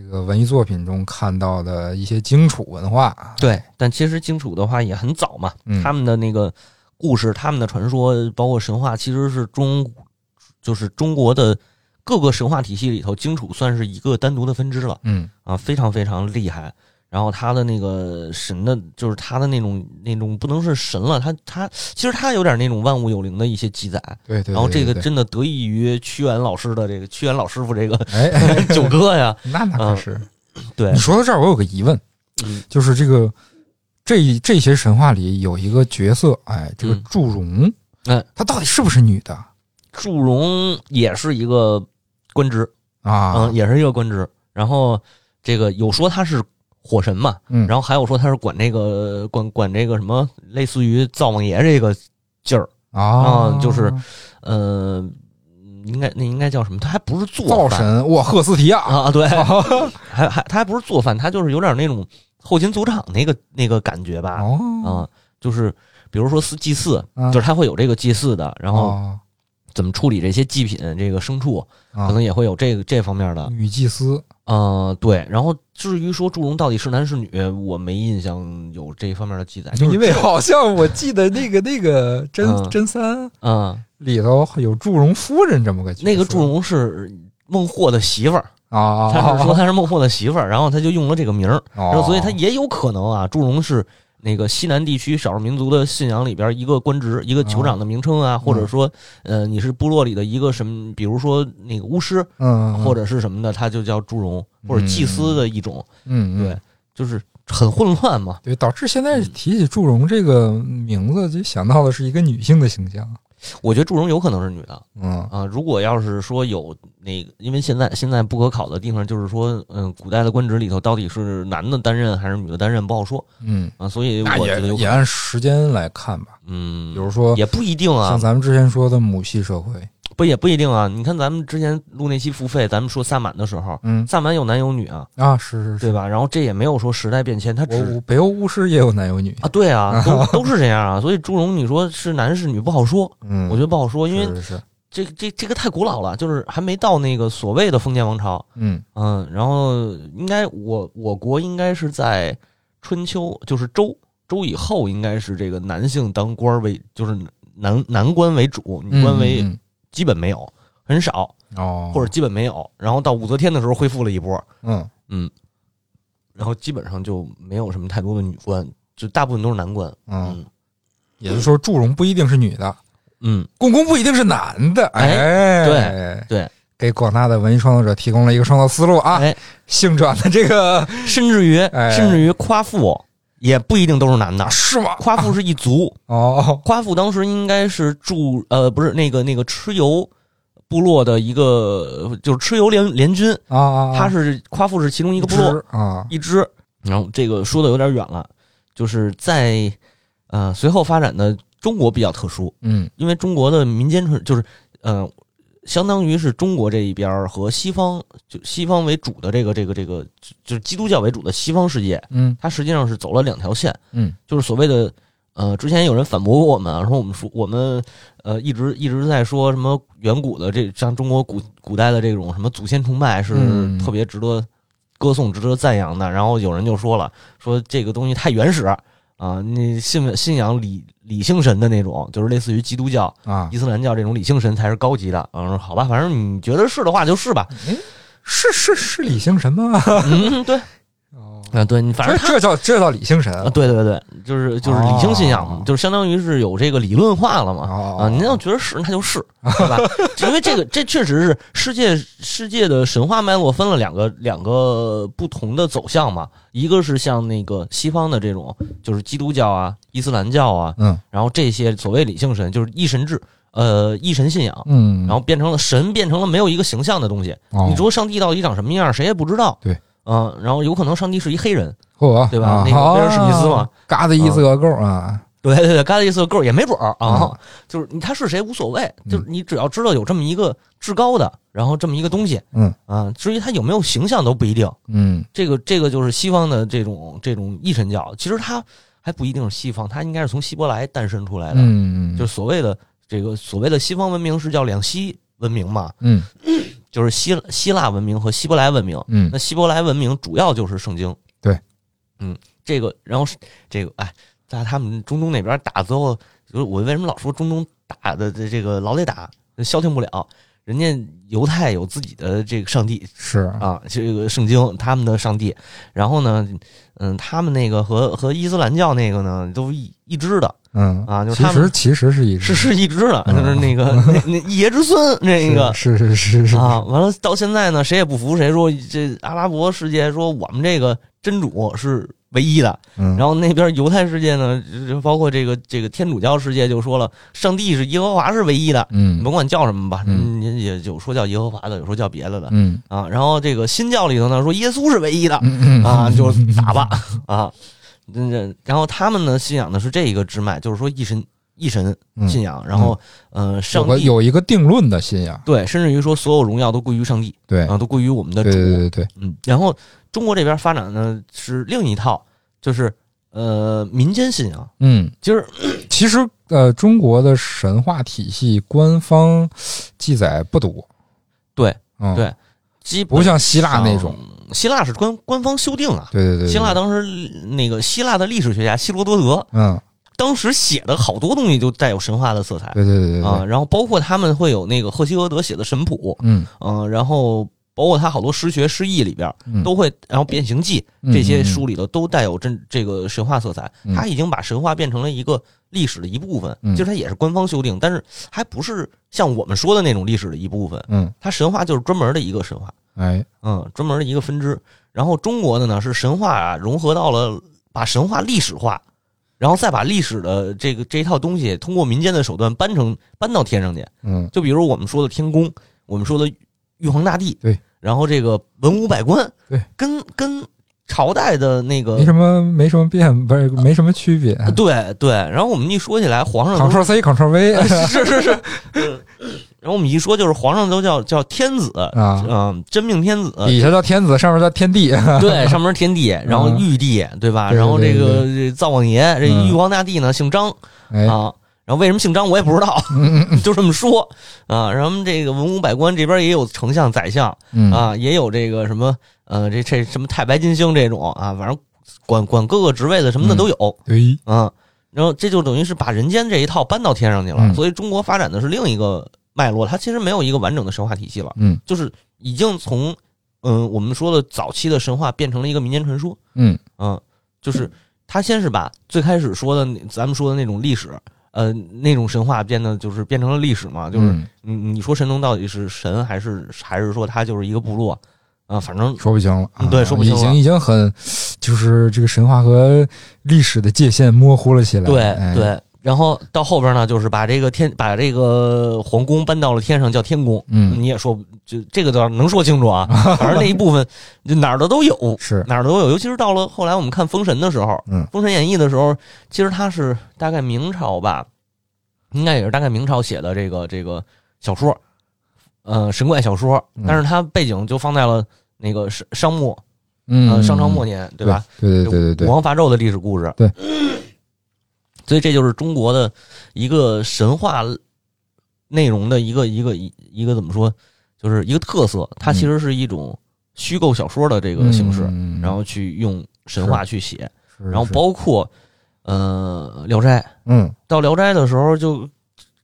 这个文艺作品中看到的一些荆楚文化，对，但其实荆楚的话也很早嘛，嗯他们的那个故事、他们的传说，包括神话，其实是中就是中国的各个神话体系里头，荆楚算是一个单独的分支了嗯啊，非常非常厉害。然后他的那个神的，就是他的那种那种不能是神了，他他其实他有点那种万物有灵的一些记载。对对，然后这个真的得益于屈原老师的这个屈原老师傅这个哎哎，九哥呀，那那可是。对你，说到这儿，我有个疑问，嗯就是这个这这些神话里有一个角色，哎，这个嗯祝融，哎，她到底是不是女的祝融也是一个官职，啊？嗯，也是一个官职。然后这个有说他是火神嘛，嗯，然后还有说他是管那个管管这个什么，类似于灶王爷这个劲儿，啊。啊，就是呃，应该那应该叫什么？他还不是做饭。灶神，哇，赫斯提亚，啊，对，还还他还不是做饭，他就是有点那种后勤组长那个那个感觉吧，哦，啊，就是比如说祀祭祀，啊。就是他会有这个祭祀的，然后哦。怎么处理这些祭品，这个牲畜，啊。可能也会有这个这方面的。女祭司，呃，对，然后至于说祝融到底是男是女，我没印象有这方面的记载，就是因为好像我记得那个那个真嗯真三嗯，里头有祝融夫人这么个那个祝融是孟获的媳妇儿，啊，他是说他是孟获的媳妇儿，然后他就用了这个名儿，然后哦，所以他也有可能啊，祝融是那个西南地区少数民族的信仰里边一个官职，一个酋长的名称啊，或者说呃你是部落里的一个什么，比如说那个巫师嗯，嗯或者是什么的，他就叫祝融，或者祭司的一种，嗯，嗯对，就是很混乱嘛。对，导致现在提起祝融这个名字，就想到的是一个女性的形象。我觉得祝融有可能是女的嗯啊。如果要是说有那个，因为现在现在不可考的地方就是说，嗯，古代的官职里头到底是男的担任还是女的担任不好说嗯，啊，所以我觉得也有可能，也按时间来看吧。嗯，比如说，也不一定啊像，咱们之前说的母系社会，不也不一定啊。你看咱们之前录那期付费，咱们说萨满的时候，嗯萨满有男有女啊，啊，是是是，对吧？然后这也没有说时代变迁，他只我北欧巫师也有男有女，啊，对啊，都 都是这样啊。所以祝融，你说是男是女不好说，嗯，我觉得不好说，因为是这这这个太古老了，就是还没到那个所谓的封建王朝。嗯嗯，然后应该我我国应该是在春秋，就是周周以后，应该是这个男性当官为，就是男男官为主，女官为嗯基本没有，很少嗯哦，或者基本没有。然后到武则天的时候恢复了一波，嗯。嗯，然后基本上就没有什么太多的女官，就大部分都是男官。嗯，也就是说，祝融不一定是女的，嗯，共工不一定是男的，哎，对对，给广大的文艺创作者提供了一个创作思路啊，哎，性转的这个甚至于哎。甚至于夸父也不一定都是男的，是吗？夸父是一族。哦，夸父当时应该是驻呃不是那个那个蚩尤部落的一个就是蚩尤联联军，啊啊，他是夸父是其中一个部落啊，一支。然后这个说的有点远了，就是在呃随后发展的中国比较特殊，嗯。因为中国的民间传就是呃相当于是中国这一边儿和西方就西方为主的这个这个这个就就是基督教为主的西方世界，嗯它实际上是走了两条线。嗯就是所谓的呃，之前有人反驳过我们啊，说我们说我们呃一直一直在说什么远古的这像中国古古代的这种什么祖先崇拜是嗯特别值得歌颂、值得赞扬的。然后有人就说了，说这个东西太原始啊，你信信仰理理性神的那种，就是类似于基督教、啊伊，斯兰教这种理性神才是高级的。嗯，好吧，反正你觉得是的话就是吧。是是是理性神吗？嗯，对，哦，啊，对你反正这叫这叫理性神啊，对对对，就是就是理性信仰嘛，哦就是相当于是有这个理论化了嘛。哦啊，您要觉得是，那就是，对吧？因为这个，这确实是世界世界的神话脉络分了两个两个不同的走向嘛。一个是像那个西方的这种，就是基督教啊、伊斯兰教啊，嗯然后这些所谓理性神，就是一神制，呃，一神信仰，嗯，然后变成了神，变成了没有一个形象的东西。哦你说上帝到底长什么样，谁也不知道。对，嗯、然后有可能上帝是一黑人，嚯，对吧啊那个威尔史密斯嘛，嘎的一个够啊，对对对，嘎的意思够也没准儿啊，嗯就是你他是谁无所谓，就是你只要知道有这么一个至高的，然后这么一个东西，嗯。啊，至于他有没有形象都不一定。嗯。这个这个就是西方的这种这种一神教，其实他还不一定是西方，他应该是从希伯来诞生出来的，嗯，就是所谓的这个所谓的西方文明是叫两西文明嘛，嗯 就是希希腊文明和希伯来文明。嗯那希伯来文明主要就是圣经，对，嗯，这个然后是这个哎，在他们中东那边打最后，就是我为什么老说中东打的这这个老得打，消停不了。人家犹太有自己的这个上帝是啊，这个圣经他们的上帝，然后呢，嗯，他们那个和和伊斯兰教那个呢都一一支的嗯。啊，就是他其实其实是一是是一支的，嗯。就是那个 那那一爷之孙那个是是是是。啊，完了到现在呢，谁也不服谁，说这阿拉伯世界说我们这个真主是唯一的，嗯，然后那边犹太世界呢，就包括这个这个天主教世界就说了，上帝是耶和华是唯一的，嗯甭管叫什么吧，嗯。你也有说叫耶和华的，有说叫别的的嗯。啊。然后这个新教里头呢说耶稣是唯一的啊，就打吧啊。这这，然后他们呢信仰的是这一个支脉，就是说一神一神信仰，然后呃有上帝个有一个定论的信仰，对，甚至于说所有荣耀都归于上帝对啊，都归于我们的主。对对对对，嗯，然后中国这边发展呢是另一套，就是呃民间信仰，嗯，就是。其实呃，中国的神话体系官方记载不多，对嗯，对基本不像希腊那种，上，希腊是官官方修订啊。对对对，对希腊当时那个希腊的历史学家希罗多德嗯，当时写的好多东西就带有神话的色彩。对对对对啊，然后包括他们会有那个赫西俄德写的神谱，嗯。嗯，然后包括他好多诗学诗意里边嗯，都会，然后变形记嗯这些嗯书里头都带有真这个神话色彩，嗯他已经把神话变成了一个历史的一部分，嗯。就是它也是官方修订，但是还不是像我们说的那种历史的一部分，嗯，它神话就是专门的一个神话，哎，嗯，专门的一个分支。然后中国的呢是神话啊融合到了把神话历史化，然后再把历史的这个这一套东西通过民间的手段搬成搬到天上去，嗯。就比如我们说的天宫，我们说的玉皇大帝，对，然后这个文武百官，对，跟跟朝代的那个没什么没什么变，不是没什么区别对对，然后我们一说起来，皇上，Ctrl C Ctrl V 是是是，嗯，然后我们一说就是皇上都叫叫天子啊嗯，真命天子，底下叫天子，上面叫天帝，对，上面是天帝，然后玉帝，对吧？然后这个这灶王爷，这嗯玉皇大帝呢姓张哎，啊。然后为什么姓张我也不知道，嗯 就这么说。啊。然后这个文武百官这边也有丞相、宰相，嗯。啊，也有这个什么呃，这这什么太白金星这种啊，反正管管各个职位的什么的都有，对，嗯，然后这就等于是把人间这一套搬到天上去了，嗯。所以中国发展的是另一个脉络，它其实没有一个完整的神话体系了，嗯。就是已经从嗯我们说的早期的神话变成了一个民间传说，嗯。嗯，就是他先是把最开始说的咱们说的那种历史。呃，那种神话变得就是变成了历史嘛，就是嗯你你说神农到底是神还是还是说他就是一个部落啊？反正说不清了，嗯对啊说不清了已经已经很，就是这个神话和历史的界限模糊了起来。对哎，对，然后到后边呢，就是把这个天把这个皇宫搬到了天上，叫天宫。嗯你也说就这个倒是能说清楚啊，反正那一部分就哪儿的都有，是，哪儿的都有。尤其是到了后来我们看《封神》的时候，嗯封神演义》的时候，其实它是大概明朝吧，应该也是大概明朝写的这个这个小说，呃，神怪小说，嗯但是它背景就放在了那个商商末，嗯，呃，商朝末年，对吧？？对对对对对武王伐纣的历史故事。对，所以这就是中国的一个神话内容的一个一个一一个怎么说，就是一个特色。它其实是一种虚构小说的这个形式，嗯然后去用神话去写，然后包括呃《聊斋》，嗯。到《聊斋》的时候就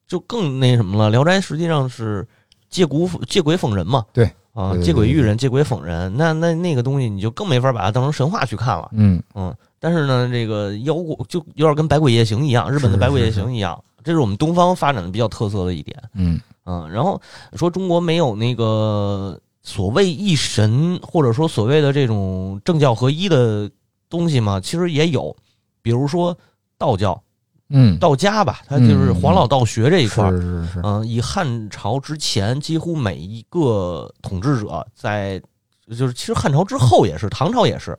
就更那什么了，《聊斋》实际上是借古借鬼讽人嘛。对啊，借鬼喻人，借鬼讽人，那那那个东西你就更没法把它当成神话去看了。嗯。嗯，但是呢，这个妖怪就有点跟《百鬼夜行》一样，日本的《百鬼夜行》一样，这是我们东方发展的比较特色的一点。嗯嗯，然后说中国没有那个所谓一神，或者说所谓的这种政教合一的东西嘛，其实也有，比如说道教、嗯，道家吧，它就是嗯黄老道学这一块儿。是是是，嗯，以汉朝之前，几乎每一个统治者在，就是其实汉朝之后也是，唐朝也是，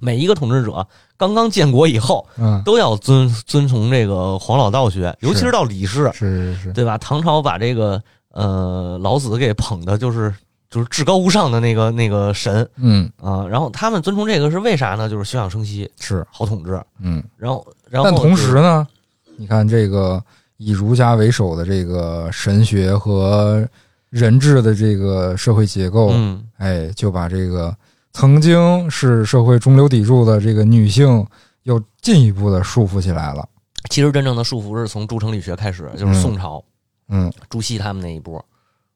每一个统治者刚刚建国以后，嗯，都要遵遵从这个黄老道学，尤其是到李氏，是是是，对吧？唐朝把这个呃老子给捧的就是就是至高无上的那个那个神嗯啊、然后他们遵从这个是为啥呢？就是休养生息，是，好统治。嗯。然后然后但同时呢，你看这个以儒家为首的这个神学和人治的这个社会结构，嗯哎，就把这个曾经是社会中流砥柱的这个女性，又进一步的束缚起来了。其实真正的束缚是从诸城理学开始，就是嗯宋朝。嗯，朱熹他们那一波。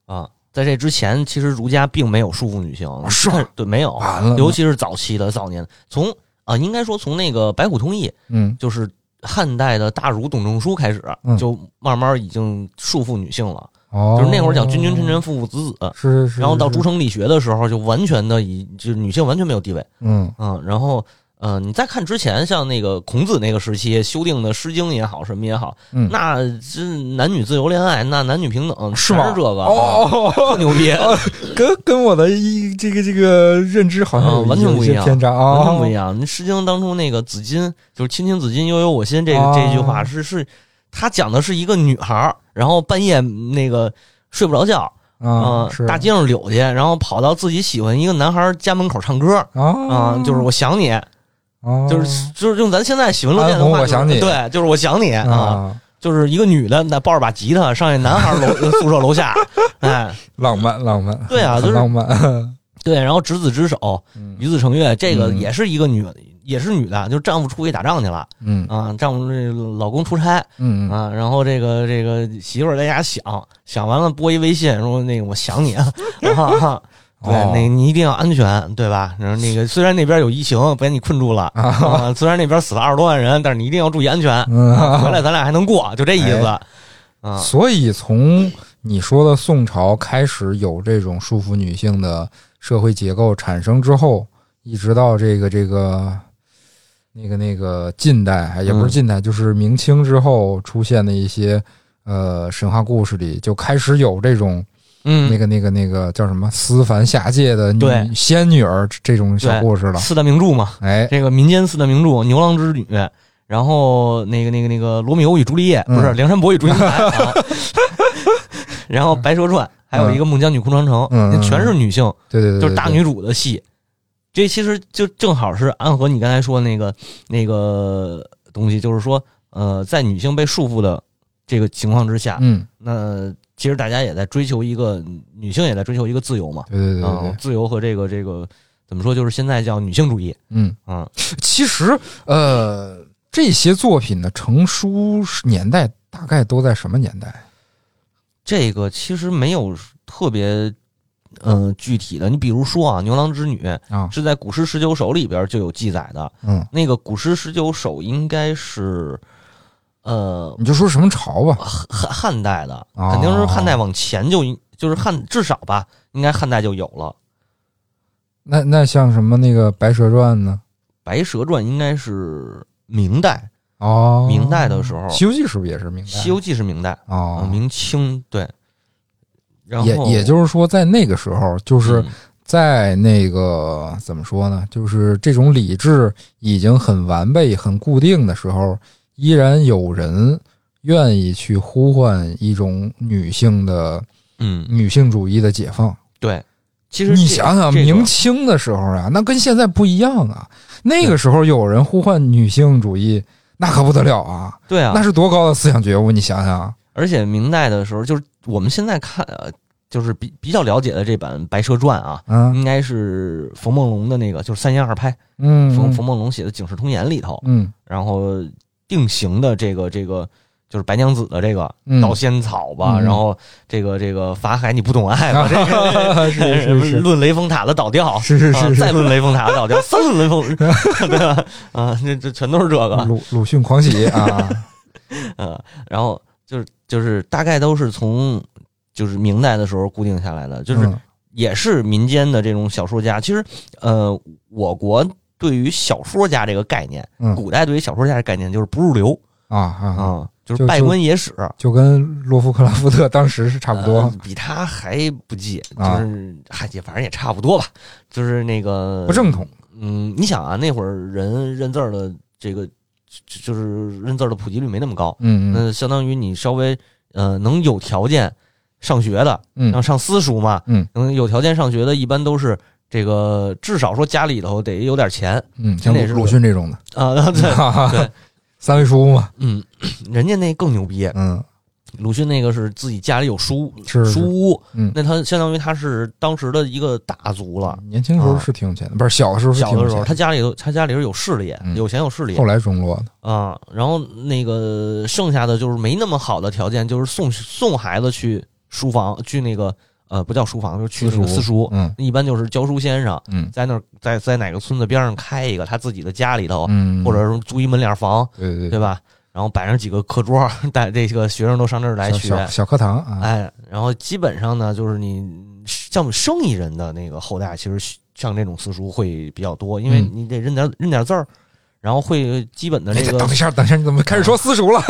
啊，在这之前，其实儒家并没有束缚女性，是对，没有，尤其是早期的早年，从啊，应该说从那个白虎通义，嗯。就是汉代的大儒董仲舒开始，嗯。就慢慢已经束缚女性了，哦，就是那会儿讲君君臣臣，父父子子。是是是，然后到是诸城理学的时候，就完全的以就是女性完全没有地位，嗯嗯，然后呃，你再看之前像那个孔子那个时期修订的《诗经》也好，什么也好，嗯那这男女自由恋爱，那男女平等，是吗？这个，啊哦，特牛逼，跟跟我的一这个这个认知好像完全不一样偏差啊，完全不一样。那《诗经》当中那个子衿，就是“亲亲子衿，悠悠我心”这个、哦这句话是是，他讲的是一个女孩儿，然后半夜那个睡不着觉，嗯，大街上溜去，然后跑到自己喜欢一个男孩家门口唱歌。啊。啊、就是我想你，哦，就是就是用咱现在喜闻乐见的话，就是我想你。对，就是我想你啊，啊，就是一个女的，那抱着把吉他上去男孩楼 宿舍楼下，哎，浪漫浪漫，对啊就是浪漫，对，然后执子之手，嗯。与子成悦，这个嗯。也是一个女，也是女的，就是丈夫出去打仗去了。嗯。啊，丈夫这老公出差。嗯啊，然后这个这个媳妇儿在家想想完了拨一微信说那个我想你啊，啊对，哦。那个你一定要安全，对吧？然后那个虽然那边有疫情把你困住了啊，虽然那边死了二十多万人，但是你一定要注意安全，嗯。回来咱俩还能过，就这意思。啊。所以从你说的宋朝开始有这种束缚女性的社会结构产生之后，一直到这个这个那个那个近代，哎也不是嗯。近代，就是明清之后出现的一些呃神话故事里，就开始有这种嗯，那个那个那个叫什么思凡下界的女仙女儿这种小故事了。四大名著嘛，哎，这个民间四大名著《牛郎织女》，然后那个那个那个《罗密欧与朱丽叶》嗯不是《梁山伯与祝英台》啊，然后《白蛇传》，还有一个《孟姜女哭长城》，全是女性，对对对，对就是大女主的戏。这其实就正好是暗合你刚才说那个那个东西，就是说，呃，在女性被束缚的这个情况之下，嗯，那其实大家也在追求一个女性也在追求一个自由嘛，对对对对啊、对，自由和这个这个怎么说，就是现在叫女性主义，嗯。啊、其实，呃，这些作品的成书年代大概都在什么年代？这个其实没有特别。嗯、具体的，你比如说啊，《牛郎织女》啊是在《古诗十九首》里边就有记载的。嗯，那个《古诗十九首》应该是，呃，你就说什么朝吧。汉汉代的，哦肯定是汉代往前就应就是汉至少吧，应该汉代就有了。那那像什么那个《白蛇传》呢？《白蛇传》应该是明代，哦，明代的时候《西游记》是不是也是明《代？西游记》是明代，哦呃，明清对。也也就是说，在那个时候，就是嗯在那个怎么说呢？就是这种理智已经很完备、很固定的时候，依然有人愿意去呼唤一种女性的嗯，女性主义的解放。对。其实你想想，这个明清的时候啊，那跟现在不一样啊。那个时候有人呼唤女性主义，那可不得了啊！对啊那，是多高的思想觉悟，你想想啊。而且明代的时候，就是我们现在看，呃，就是比比较了解的这版《白蛇传》啊，嗯。应该是冯梦龙的那个，就是三言二拍，嗯，冯冯梦龙写的《警世通言》里头，嗯。然后定型的这个这个就是白娘子的这个嗯。盗仙草吧，嗯。然后这个这个法海你不懂爱吧，这个是是是。论雷峰塔的倒吊，是是是。再论雷峰塔的倒吊，三论雷峰，对吧？啊，这这全都是这个，鲁鲁迅狂喜啊，嗯，然后就是就是大概都是从就是明代的时候固定下来的，就是嗯也是民间的这种小说家。其实，呃，我国对于小说家这个概念，嗯古代对于小说家的概念就是不入流啊啊啊，啊、就是就拜官野史，就跟洛夫克拉夫特当时是差不多呃，比他还不济，就啊是还也反正也差不多吧，就是那个不正统。嗯，你想啊，那会儿人认字儿的这个就就是认字儿的普及率没那么高，嗯嗯。那相当于你稍微呃能有条件上学的，嗯。让上私塾嘛，嗯，能有条件上学的，一般都是这个至少说家里头得有点钱嗯，像鲁鲁迅这种的，啊，对 对，三味书嘛，嗯，人家那更牛逼，嗯，鲁迅那个是自己家里有书书屋，嗯那他相当于他是当时的一个大族了。年轻时候是挺有钱的，不是小的时候是小的时候，他家里头，他家里是有势力，嗯有钱有势力后来中落的，啊。然后那个剩下的就是没那么好的条件，就是送送孩子去书房，去那个呃不叫书房，就是去那个私塾私塾。嗯一般就是教书先生嗯在那儿在在哪个村子边上开一个他自己的家里头，嗯，或者是租一门脸房，对对对吧？然后摆上几个课桌，带这个学生都上这儿来学。小课堂啊，哎，然后基本上呢，就是你像我们生意人的那个后代，其实像这种私塾会比较多，因为嗯你得认点认点字儿，然后会基本的这个哎等一下，等一下，你怎么开始说私塾了？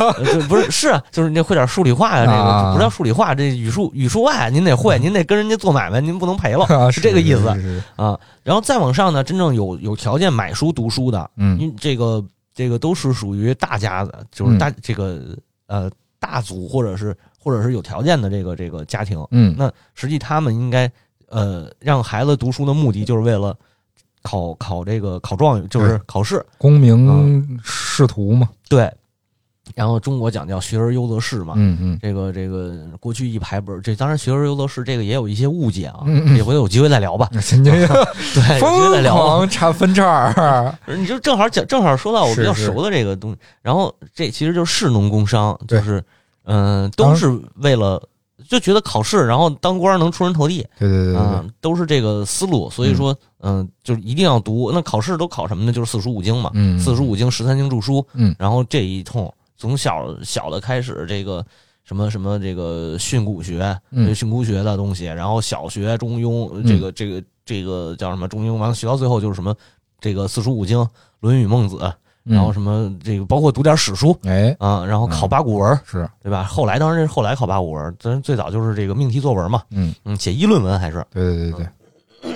不是是啊，就是你得会点数理化呀，这啊个不叫数理化，这语数语数外您得会，您得跟人家做买卖，您不能赔了啊 是这个意思是是是啊。然后再往上呢，真正有有条件买书读书的，嗯这个这个都是属于大家的，就是大、这个呃大族或者是或者是有条件的这个这个家庭，嗯，那实际他们应该呃让孩子读书的目的就是为了考考这个考状元，就是考试。功名仕途嘛，对，然后中国讲叫学而优则仕嘛。嗯嗯这个这个过去一排本儿，这当然学而优则仕，这个也有一些误解啊，嗯嗯这回有机会再聊吧。神经病，对，有机会再聊吧。狂插分叉儿，你就正好讲，正好说到我比较熟的这个东西，然后这其实就是士农工商，就是嗯、都是为了就觉得考试，然后当官能出人头地，对对对都是这个思路，所以说嗯、就是一定要读。那考试都考什么呢？就是四书五经嘛，嗯，四书五经、十三经注疏，嗯然后这一通从小小的开始，这个什么什么这个训诂学、嗯训诂学的东西，然后小学、中庸，嗯这个这个这个叫什么中庸，完了学到最后就是什么这个四书五经、论语、孟子，嗯然后什么这个包括读点史书哎啊，然后考嗯八股文，是对吧？后来当然是后来考八股文，咱最早就是这个命题作文嘛，嗯嗯，写议论文还是。对对对对，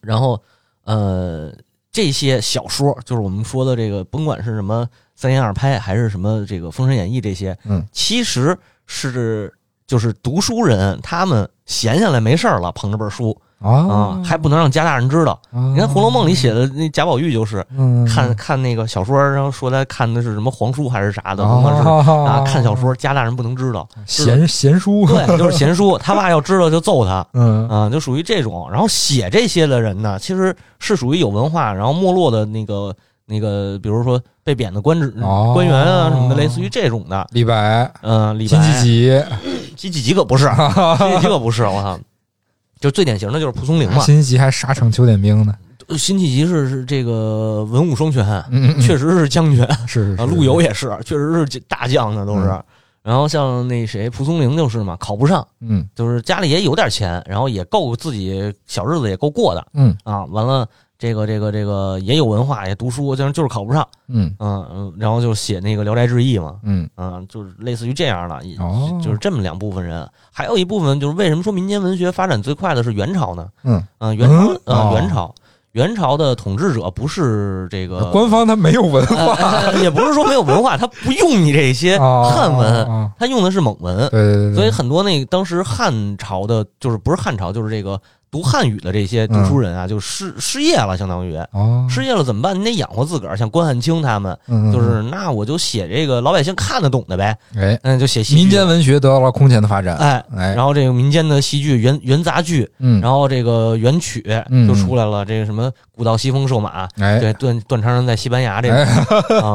然后呃，这些小说就是我们说的这个，甭管是什么三言二拍，还是什么这个《封神演义》这些，嗯，其实是就是读书人他们闲下来没事儿了，捧着本书啊啊，还不能让家大人知道。你你看《红楼梦》里写的那贾宝玉就是嗯看看那个小说，然后说他看的是什么皇书还是啥的，甭管是 啊啊看小说，家大人不能知道。闲闲书，对，就是闲书，他爸要知道就揍他。嗯啊，就属于这种。然后写这些的人呢，其实是属于有文化，然后没落的那个那个，比如说被贬的官职、哦官员啊什么的，类似于这种的。李白、嗯、李辛、弃疾，辛弃疾可不是，辛弃疾可不是，我操！就最典型的就是蒲松龄嘛。辛弃疾还沙场九点兵呢，辛弃疾是是这个文武双全，嗯，嗯确实是将军是是啊，陆游也是，确实是大将呢，都是。嗯然后像那谁蒲松龄就是嘛，考不上，嗯就是家里也有点钱，然后也够自己小日子也够过的。嗯啊，完了，这个这个这个也有文化，也读书，但是就是考不上，嗯。嗯嗯，然后就写那个《聊斋志异》嘛，嗯。嗯，就是类似于这样的，哦。就是这么两部分人，还有一部分就是为什么说民间文学发展最快的是元朝呢？嗯，嗯，元朝嗯，呃，哦。元朝，元朝的统治者不是这个官方他没有文化，呃也不是说没有文化，他不用你这些哦汉文，哦他用的是蒙文，对对对，所以很多那个当时汉朝的，就是不是汉朝，就是这个读汉语的这些读书人啊，就失失业了，相当于。哦，失业了怎么办？你得养活自个儿，像关汉卿他们，就是那我就写这个老百姓看得懂的呗，哎，嗯，就写戏民间，文学得到了空前的发展，哎，哎，然后这个民间的戏剧元元杂剧，嗯，然后这个元曲嗯就出来了，这个什么古道西风瘦马，哎，对，断断肠人在西班牙这个啊，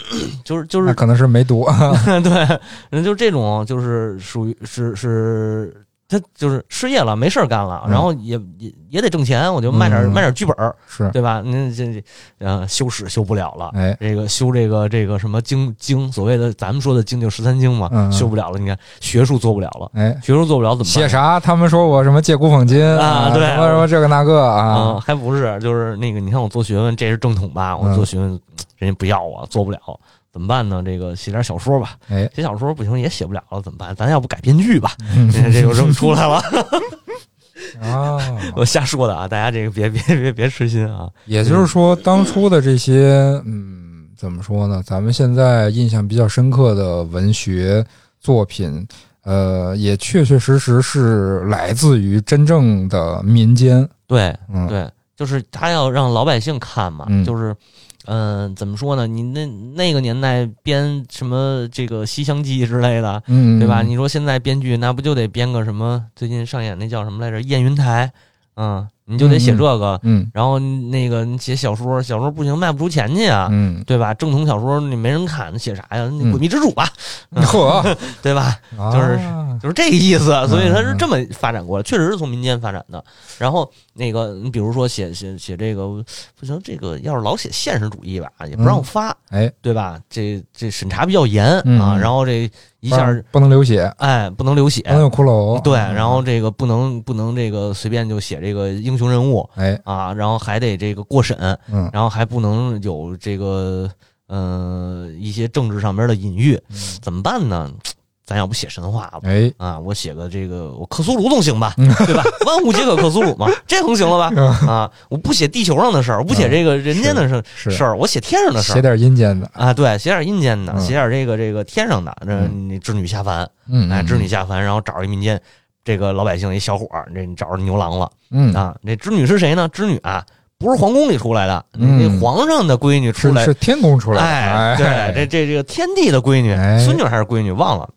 就是就是。可能是没读，对，人 就这种就是属于是是。他就是失业了，没事儿干了，嗯然后也也也得挣钱，我就卖点、嗯卖点剧本儿，是，对吧？那这这呃修史修不了了，哎，这个修这个这个什么经经，所谓的咱们说的经就十三经嘛，修不了了。你看学术做不了了，哎，学术做不了怎么办？写啥？他们说我什么借古讽今啊对什么什么这个那个啊、啊，还不是，就是那个，你看我做学问，这是正统吧？我嗯做学问，人家不要我，做不了，怎么办呢？这个写点小说吧，哎，写小说不行，也写不了了，怎么办？咱要不改编剧吧？嗯这 这就这么出来了，啊，我瞎说的啊，大家这个别别别别痴心啊。也就是说，当初的这些，嗯，怎么说呢？咱们现在印象比较深刻的文学作品，呃，也确确实实是来自于真正的民间。对嗯，对，就是他要让老百姓看嘛，嗯就是。嗯、怎么说呢？你那那个年代编什么这个《西厢记》之类的，嗯，对吧？你说现在编剧那不就得编个什么？最近上演那叫什么来着？《燕云台》，嗯，你就得写这个。嗯然后那个你写小说，小说不行，卖不出钱去啊，嗯，对吧？正统小说你没人看，你写啥呀？你嗯诡秘之主吧，呵，对吧？就是就是这个意思，所以他是嗯这么发展过来，确实是从民间发展的。然后那个，你比如说写写写这个不行，这个要是老写现实主义吧，也不让发，哎，对吧？这这审查比较严嗯啊，然后这一下不不能流血，哎不能流血不，能有骷髅。对，然后这个不能不能这个随便就写这个英雄人物哎，啊，然后还得这个过审，嗯，然后还不能有这个呃一些政治上面的隐喻，怎么办呢？咱要不写神话吧？哎，啊，我写个这个我克苏鲁总行吧，嗯。对吧？万物皆可克苏鲁嘛，这总行了吧？啊，我不写地球上的事儿，我不写这个人间的事是事儿，我写天上的事儿写点阴间的，啊，对，写点阴间的，嗯。写点这个这个天上的，这嗯。你织女下凡，嗯，哎，嗯织女，下凡，然后找一民间这个老百姓一小伙儿，这你找着牛郎了嗯，啊？这织女是谁呢？织女啊，不是皇宫里出来的，嗯那皇上的闺女出来是是天宫出来的，哎，对，这这这个天帝的闺女，哎孙女还是闺女忘了。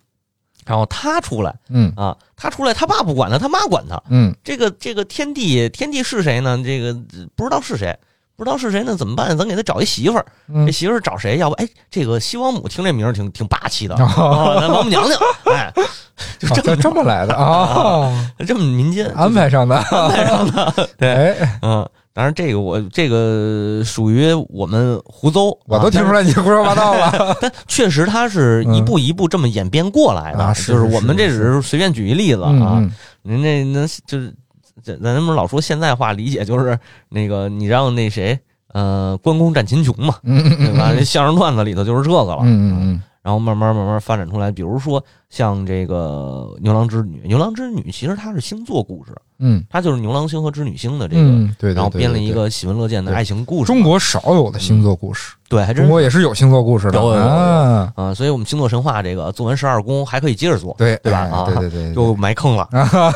然后他出来嗯啊，他出来，他爸不管他，他妈管他。嗯这个这个天帝，天帝是谁呢？这个呃不知道是谁，不知道是谁那？怎么办？咱给他找一媳妇儿。嗯这，媳妇儿找谁？要不哎，这个西王母听这名儿挺挺霸气的，咱王母娘娘，哎，就啊这这么这么来的啊，这么民间安排上的，安排上的。对，哎，嗯，当然这个我这个属于我们胡诌，啊我都听出来你胡说八道了。但确实它是一步一步这么演变过来的，就是我们这只是随便举一例子嗯啊，嗯您这能就是咱咱们老说现在话理解就是那个你让那谁呃关公战秦琼嘛，对吧？这相声段子里头就是这个了，嗯嗯然后慢慢慢慢发展出来，比如说像这个牛郎织女，牛郎织女其实它是星座故事，嗯。它就是牛郎星和织女星的这个，嗯，对，对然后编了一个喜闻乐见的爱情故事。中国少有的星座故事，对，还真中国也是有星座故事的有有有有。啊，啊，所以我们星座神话这个做完十二宫还可以接着做，对对吧？哎啊，对对对，对。就埋坑了。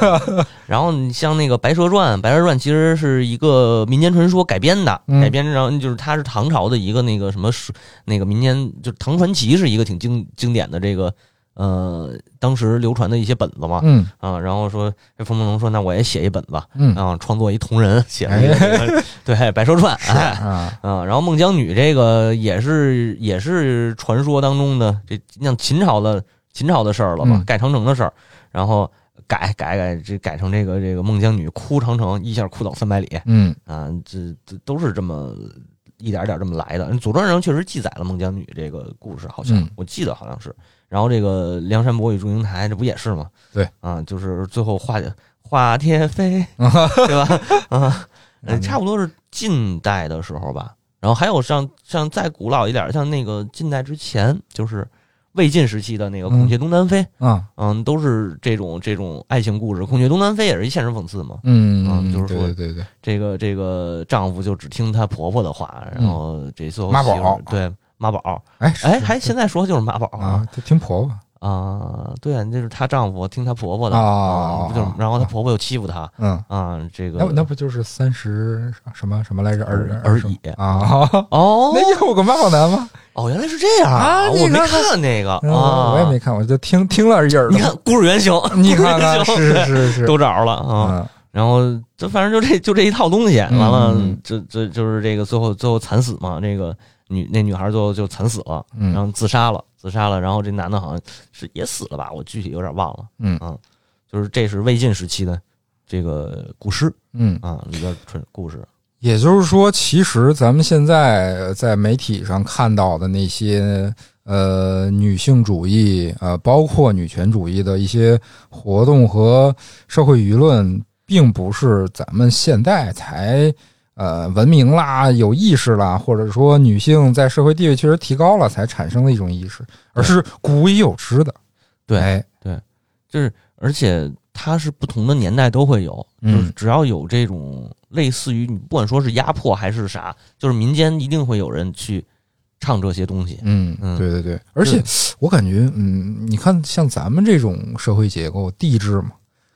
然后你像那个《白蛇传》，《白蛇传》其实是一个民间传说改编的，嗯。改编然后就是它是唐朝的一个那个什么书那个民间，就是唐传奇是一个挺经经典的这个呃当时流传的一些本子嘛。嗯啊，然后说这冯梦龙说，那我也写一本子嗯啊，创作一同人，写了一个这个 对《白蛇传》是哎啊，啊，然后孟姜女这个也是也是传说当中的这像秦朝的秦朝的事儿了嘛，嗯盖长城的事儿，然后改改改这改成这个这个孟姜女哭长城，一下哭倒三百里嗯啊，这这都是这么一点点这么来的。《左传》上确实记载了孟姜女这个故事，好像、嗯我记得好像是。然后这个梁山伯与祝英台，这不也是吗？对啊，就是最后化化蝶飞，对吧？啊，呃，差不多是近代的时候吧。然后还有像像再古老一点，像那个近代之前，就是魏晋时期的那个《孔雀东南飞》，啊嗯，都是这种这种爱情故事。《孔雀东南飞》也是一现实讽刺嘛。嗯嗯就是说对对对对，这个这个丈夫就只听她婆婆的话，然后这最后对妈宝，哎哎，还现在说就是妈宝啊，就听婆婆啊，对啊，这是她丈夫听她婆婆的啊不就是然后她婆婆又欺负她嗯，啊，这个那那不就是三十什么什么来着？而而已啊？哦那有个妈宝男吗？哦，原来是这样啊我没看那个嗯啊，我也没看，我就听听了一耳朵。你看，故事原型，你看看，是是是是，都找着了啊。嗯然后就反正就这就这一套东西，嗯完了嗯这这就是这个最后最后惨死嘛，这个女那女孩最后就惨死了，嗯。然后自杀了，自杀了，然后这男的好像是也死了吧，我具体有点忘了，嗯。啊，就是这是魏晋时期的这个古诗嗯，啊里边纯故事，也就是说，其实咱们现在在媒体上看到的那些呃女性主义呃，包括女权主义的一些活动和社会舆论，并不是咱们现在才呃文明啦、有意识啦，或者说女性在社会地位确实提高了才产生的一种意识，而是古已有之的。对对就是而且它是不同的年代都会有，就是嗯只要有这种类似于你不管说是压迫还是啥，就是民间一定会有人去唱这些东西，嗯，嗯。对对对，而且我感觉，嗯，你看像咱们这种社会结构地质嘛。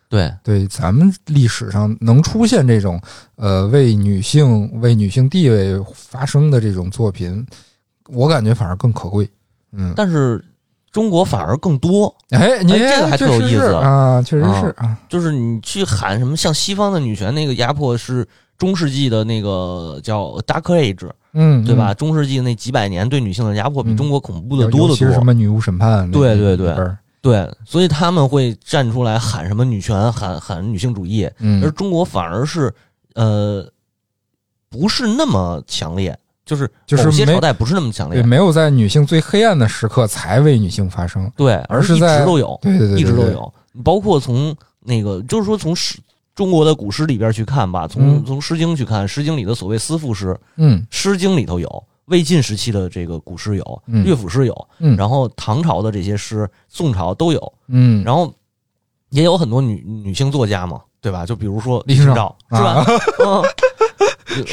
对对，咱们历史上能出现这种呃为女性为女性地位发声的这种作品，我感觉反而更可贵。嗯，但是中国反而更多，哎，你这个还特有意思啊，确实是啊，就是你去喊什么像西方的女权那个压迫是中世纪的那个叫 Dark Age，嗯，对吧？中世纪那几百年对女性的压迫比嗯中国恐怖嗯？的多得尤其是什多。么女巫审判对对对对，所以他们会站出来喊什么女权，喊喊女性主义，而嗯中国反而是呃不是那么强烈，就是就是没某些朝代不是那么强对，烈，没有在女性最黑暗的时刻才为女性发声。对，而是在直都有。对对对，对对一直都有，包括从那个，就是说从诗中国的古诗里边去看吧，从、嗯从《诗经》去看，《诗经》里的所谓思妇诗，《嗯诗经》里头有，魏晋时期的这个古诗有，嗯。乐府诗有，嗯，然后唐朝的这些诗，宋朝都有，嗯，然后也有很多女女性作家嘛，对吧？就比如说李清清照，是吧？嗯，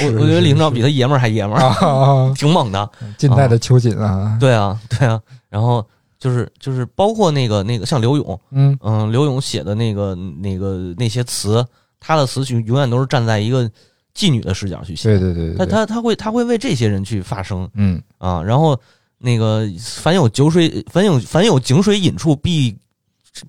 我我觉得李清照比他爷们儿还爷们儿，啊，挺猛的。近代的秋瑾啊，对啊，对啊，然后就是就是包括那个那个像刘永，嗯。嗯，刘勇写的那个那个那些词，他的词曲永远都是站在一个妓女的视角去写。对对对对，他他他会他会为这些人去发声。嗯。啊，然后那个凡有酒水，凡有凡有井水饮处，必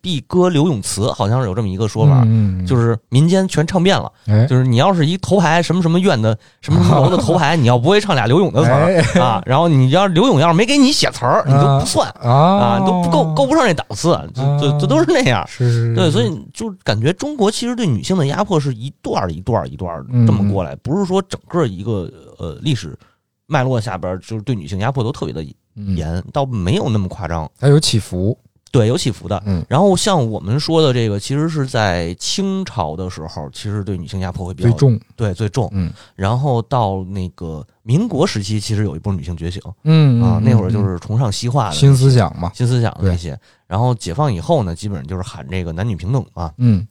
必歌刘永词，好像是有这么一个说法。就是民间全唱遍了，哎，就是你要是一头牌什么什么院的什么什么楼的头牌，你要不会唱俩刘永的词儿哎啊，然后你要是刘永要是没给你写词儿，你都不算啊啊，都不够够不上这档次，就就就都是那样。是是，是对，所以就感觉中国其实对女性的压迫是一段一段一段这么过来，不是说整个一个呃历史脉络下边就是对女性压迫都特别的嗯，严，倒没有那么夸张。还有起伏，对，有起伏的。嗯，然后像我们说的这个，其实是在清朝的时候，其实对女性压迫会比较最，重，对最重。嗯然后到那个民国时期，其实有一波女性觉醒嗯啊，那会儿就嗯是崇尚西化的新思想嘛，新思想的那些。然后解放以后呢，基本上就是喊这个男女平等嘛。嗯，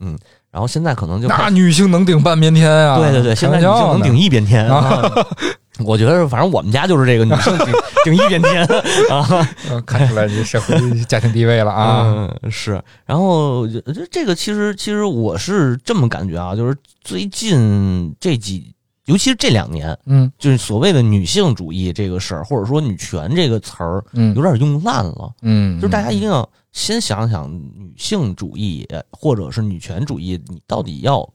然后现在可能就那女性能顶半边天啊，对对对，现在女性能顶一边天啊。我觉得反正我们家就是这个女性顶顶 一边天啊。呃看出来你社会家庭地位了啊，嗯，是。然后这这个其实其实我是这么感觉啊，就是最近这几，尤其是这两年，嗯。就是所谓的女性主义这个事儿，或者说女权这个词儿，嗯。有点用烂了。嗯，就是大家一定要先想想女性主义或者是女权主义，你到底要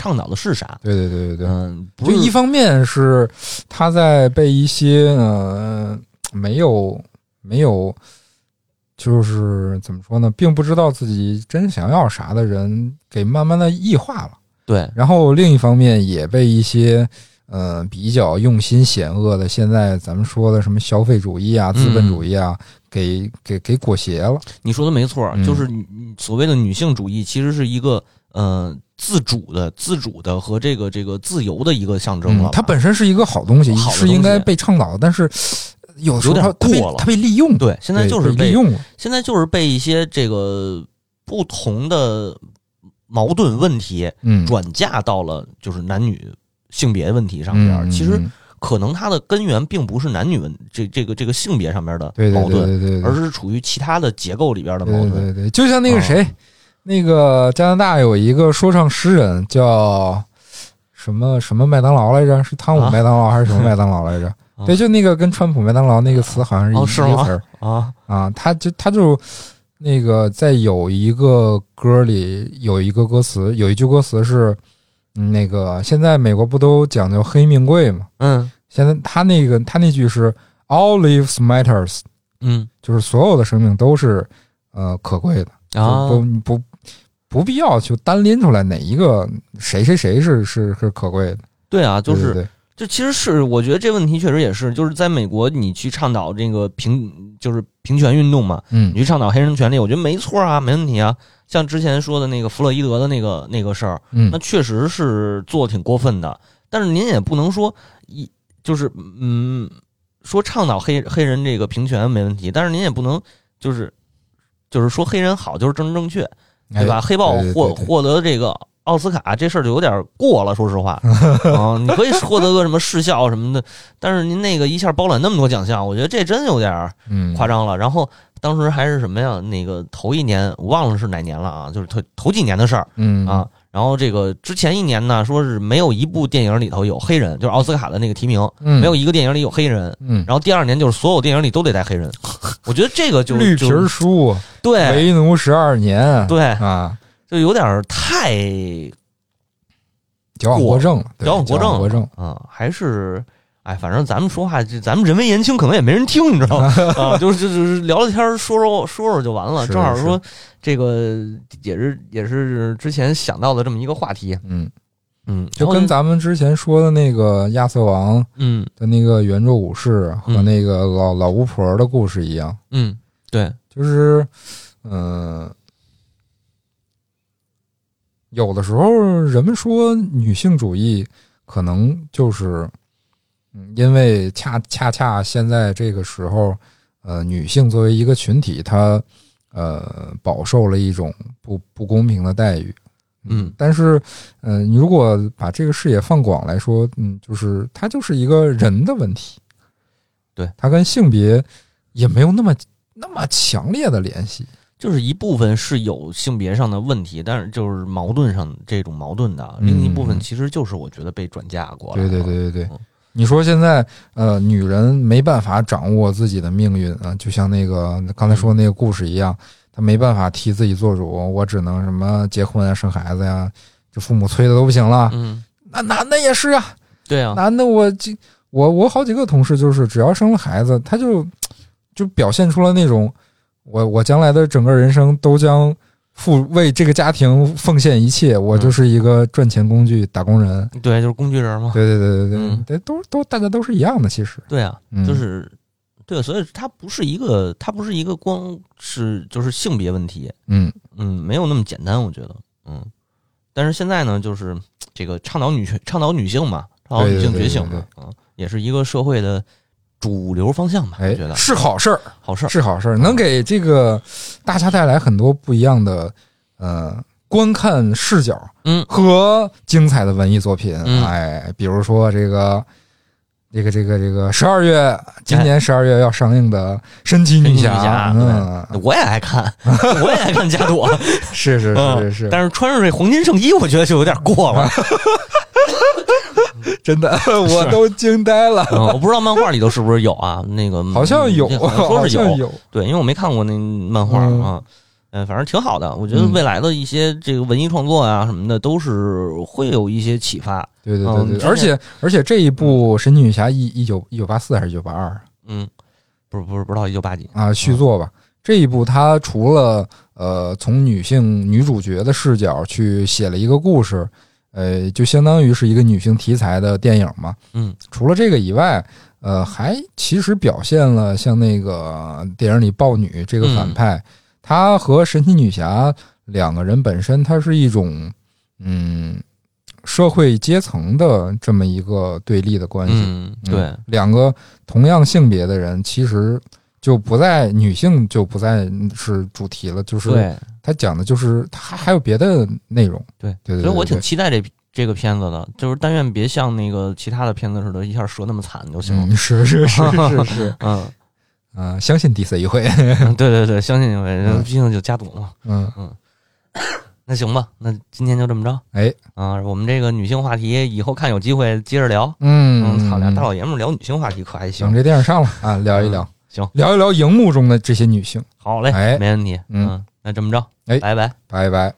倡导的是啥？对对对对对，嗯，不就是一方面是他在被一些呃没有没有，就是怎么说呢，并不知道自己真想要啥的人给慢慢的异化了。对，然后另一方面也被一些呃比较用心险恶的，现在咱们说的什么消费主义啊、资本主义啊，给给给裹挟了。你说的没错，嗯就是所谓的女性主义，其实是一个呃自主的、自主的和这个这个自由的一个象征了。嗯它本身是一个好东西，是应该被倡导的，但是有时候有点过了。它被利用，对现在就是被被利用。了。现在就是被一些这个不同的矛盾问题嗯，转嫁到了就是男女性别问题上边其实嗯可能它的根源并不是男女问这这个这个性别上面的矛盾，对对对，而是处于其他的结构里边的矛对盾。对对，就像那个谁，那个加拿大有一个说唱诗人叫什么什么麦当劳来着？是汤姆啊麦当劳还是什么麦当劳来着？啊对，就那个跟川普麦当劳那个词好像是一,、个词儿啊，啊。他就他就那个在有一个歌里有一个歌词，有一句歌词是。嗯那个现在美国不都讲究黑命贵吗？嗯现在他那个他那句是 “All lives matters”，嗯就是所有的生命都是呃可贵的。啊，不不不不必要就单拎出来哪一个谁谁谁是是是可贵的，对啊，就是对。对对就其实是我觉得这问题确实也是，就是在美国你去倡导这个平就是平权运动嘛，嗯。你去倡导黑人权利，我觉得没错啊，没问题啊。像之前说的那个弗洛伊德的那个那个事儿，嗯。那确实是做的挺过分的。但是您也不能说一就是嗯说倡导黑黑人这个平权没问题，但是您也不能就是就是说黑人好就是政治正确，对吧？哎黑豹获获得这个奥斯卡这事儿就有点过了，说实话 啊，你可以获得个什么视效什么的，但是您那个一下包揽那么多奖项，我觉得这真有点夸张了。然后当时还是什么呀？那个头一年我忘了是哪年了啊，就是头头几年的事儿嗯啊。然后这个之前一年呢，说是没有一部电影里头有黑人，就是奥斯卡的那个提名，嗯没有一个电影里有黑人。嗯然后第二年就是所有电影里都得带黑人，我觉得这个就绿皮书对为奴十二年对，啊就有点儿太矫枉过正矫枉过正了，过正啊，还是哎，反正咱们说话，这咱们人微言轻，可能也没人听，你知道吗？啊，就是就是聊聊天，说说说说就完了。正好说这个也是也是之前想到的这么一个话题，嗯，嗯，就跟咱们之前说的那个亚瑟王嗯的那个圆桌武士和嗯那个老老巫婆的故事一样，嗯，对，就是嗯。呃有的时候，人们说女性主义可能就是，嗯，因为恰恰恰现在这个时候，呃，女性作为一个群体，她呃饱受了一种不不公平的待遇。嗯但是，呃，你如果把这个视野放广来说，嗯，就是它就是一个人的问题，对，它跟性别也没有那么那么强烈的联系。就是一部分是有性别上的问题，但是就是矛盾上这种矛盾的，嗯另一部分其实就是我觉得被转嫁过来了。对对对对对嗯，你说现在呃，女人没办法掌握自己的命运啊，就像那个刚才说那个故事一样，她没办法替自己做主，我只能什么结婚啊、生孩子呀，这父母催的都不行了。嗯，那男的也是啊，对啊，男的我这我我好几个同事就是只要生了孩子，他就就表现出了那种我我将来的整个人生都将付为这个家庭奉献一切，我就是一个赚钱工具打工人。对，就是工具人嘛。对对对对嗯对，对都都大家都是一样的，其实对啊，嗯就是对，所以它不是一个，它不是一个光是就是性别问题，嗯嗯，没有那么简单，我觉得，嗯。但是现在呢，就是这个倡导女权、倡导女性嘛，倡导女性觉醒嘛，嗯，也是一个社会的主流方向吧，我哎觉得。是好事儿，好事儿。是好事儿，能给这个大家带来很多不一样的呃观看视角，嗯。和精彩的文艺作品，嗯。哎，比如说这个。这个这个这个十二月，今年十二月要上映的《神奇女侠侠》，嗯，对，我也爱看，我也爱看加朵，是是是是是，但是穿上这黄金圣衣，我觉得就有点过了。真的 我都惊呆了，嗯，我不知道漫画里头是不是有啊？那个好像有，嗯好像说是有有，对，因为我没看过那漫画嗯啊，嗯，反正挺好的。我觉得嗯未来的一些这个文艺创作啊什么的，都是会有一些启发。对对对对，嗯而且而且这一部《神奇女侠》一一九一九八四还是一九八二嗯，不是不是不知道一九八几，啊续作吧？这一部它除了呃从女性女主角的视角去写了一个故事，呃，就相当于是一个女性题材的电影嘛。嗯除了这个以外，呃，还其实表现了像那个电影里豹女这个反派，她和神奇女侠两个人本身，它是一种嗯社会阶层的这么一个对立的关系。嗯，对嗯，两个同样性别的人，其实就不再女性就不再是主题了，就是对他讲的就是他还有别的内容。对对对所以我挺期待这这个片子的，就是但愿别像那个其他的片子似的，一下折那么惨就行了。嗯，是是是是是，嗯，嗯，相信 DC 一回，嗯对对对，相信一回，嗯毕竟就加赌嘛。嗯嗯，那行吧，那今天就这么着哎，啊。我们这个女性话题以后看有机会接着聊。嗯，嗯，操，俩大老爷们聊女性话题可还行等行？这电影上了啊，聊一聊，行，聊一聊荧幕中的这些女性，好嘞，哎没问题。嗯嗯，那这么着，哎拜拜。拜拜。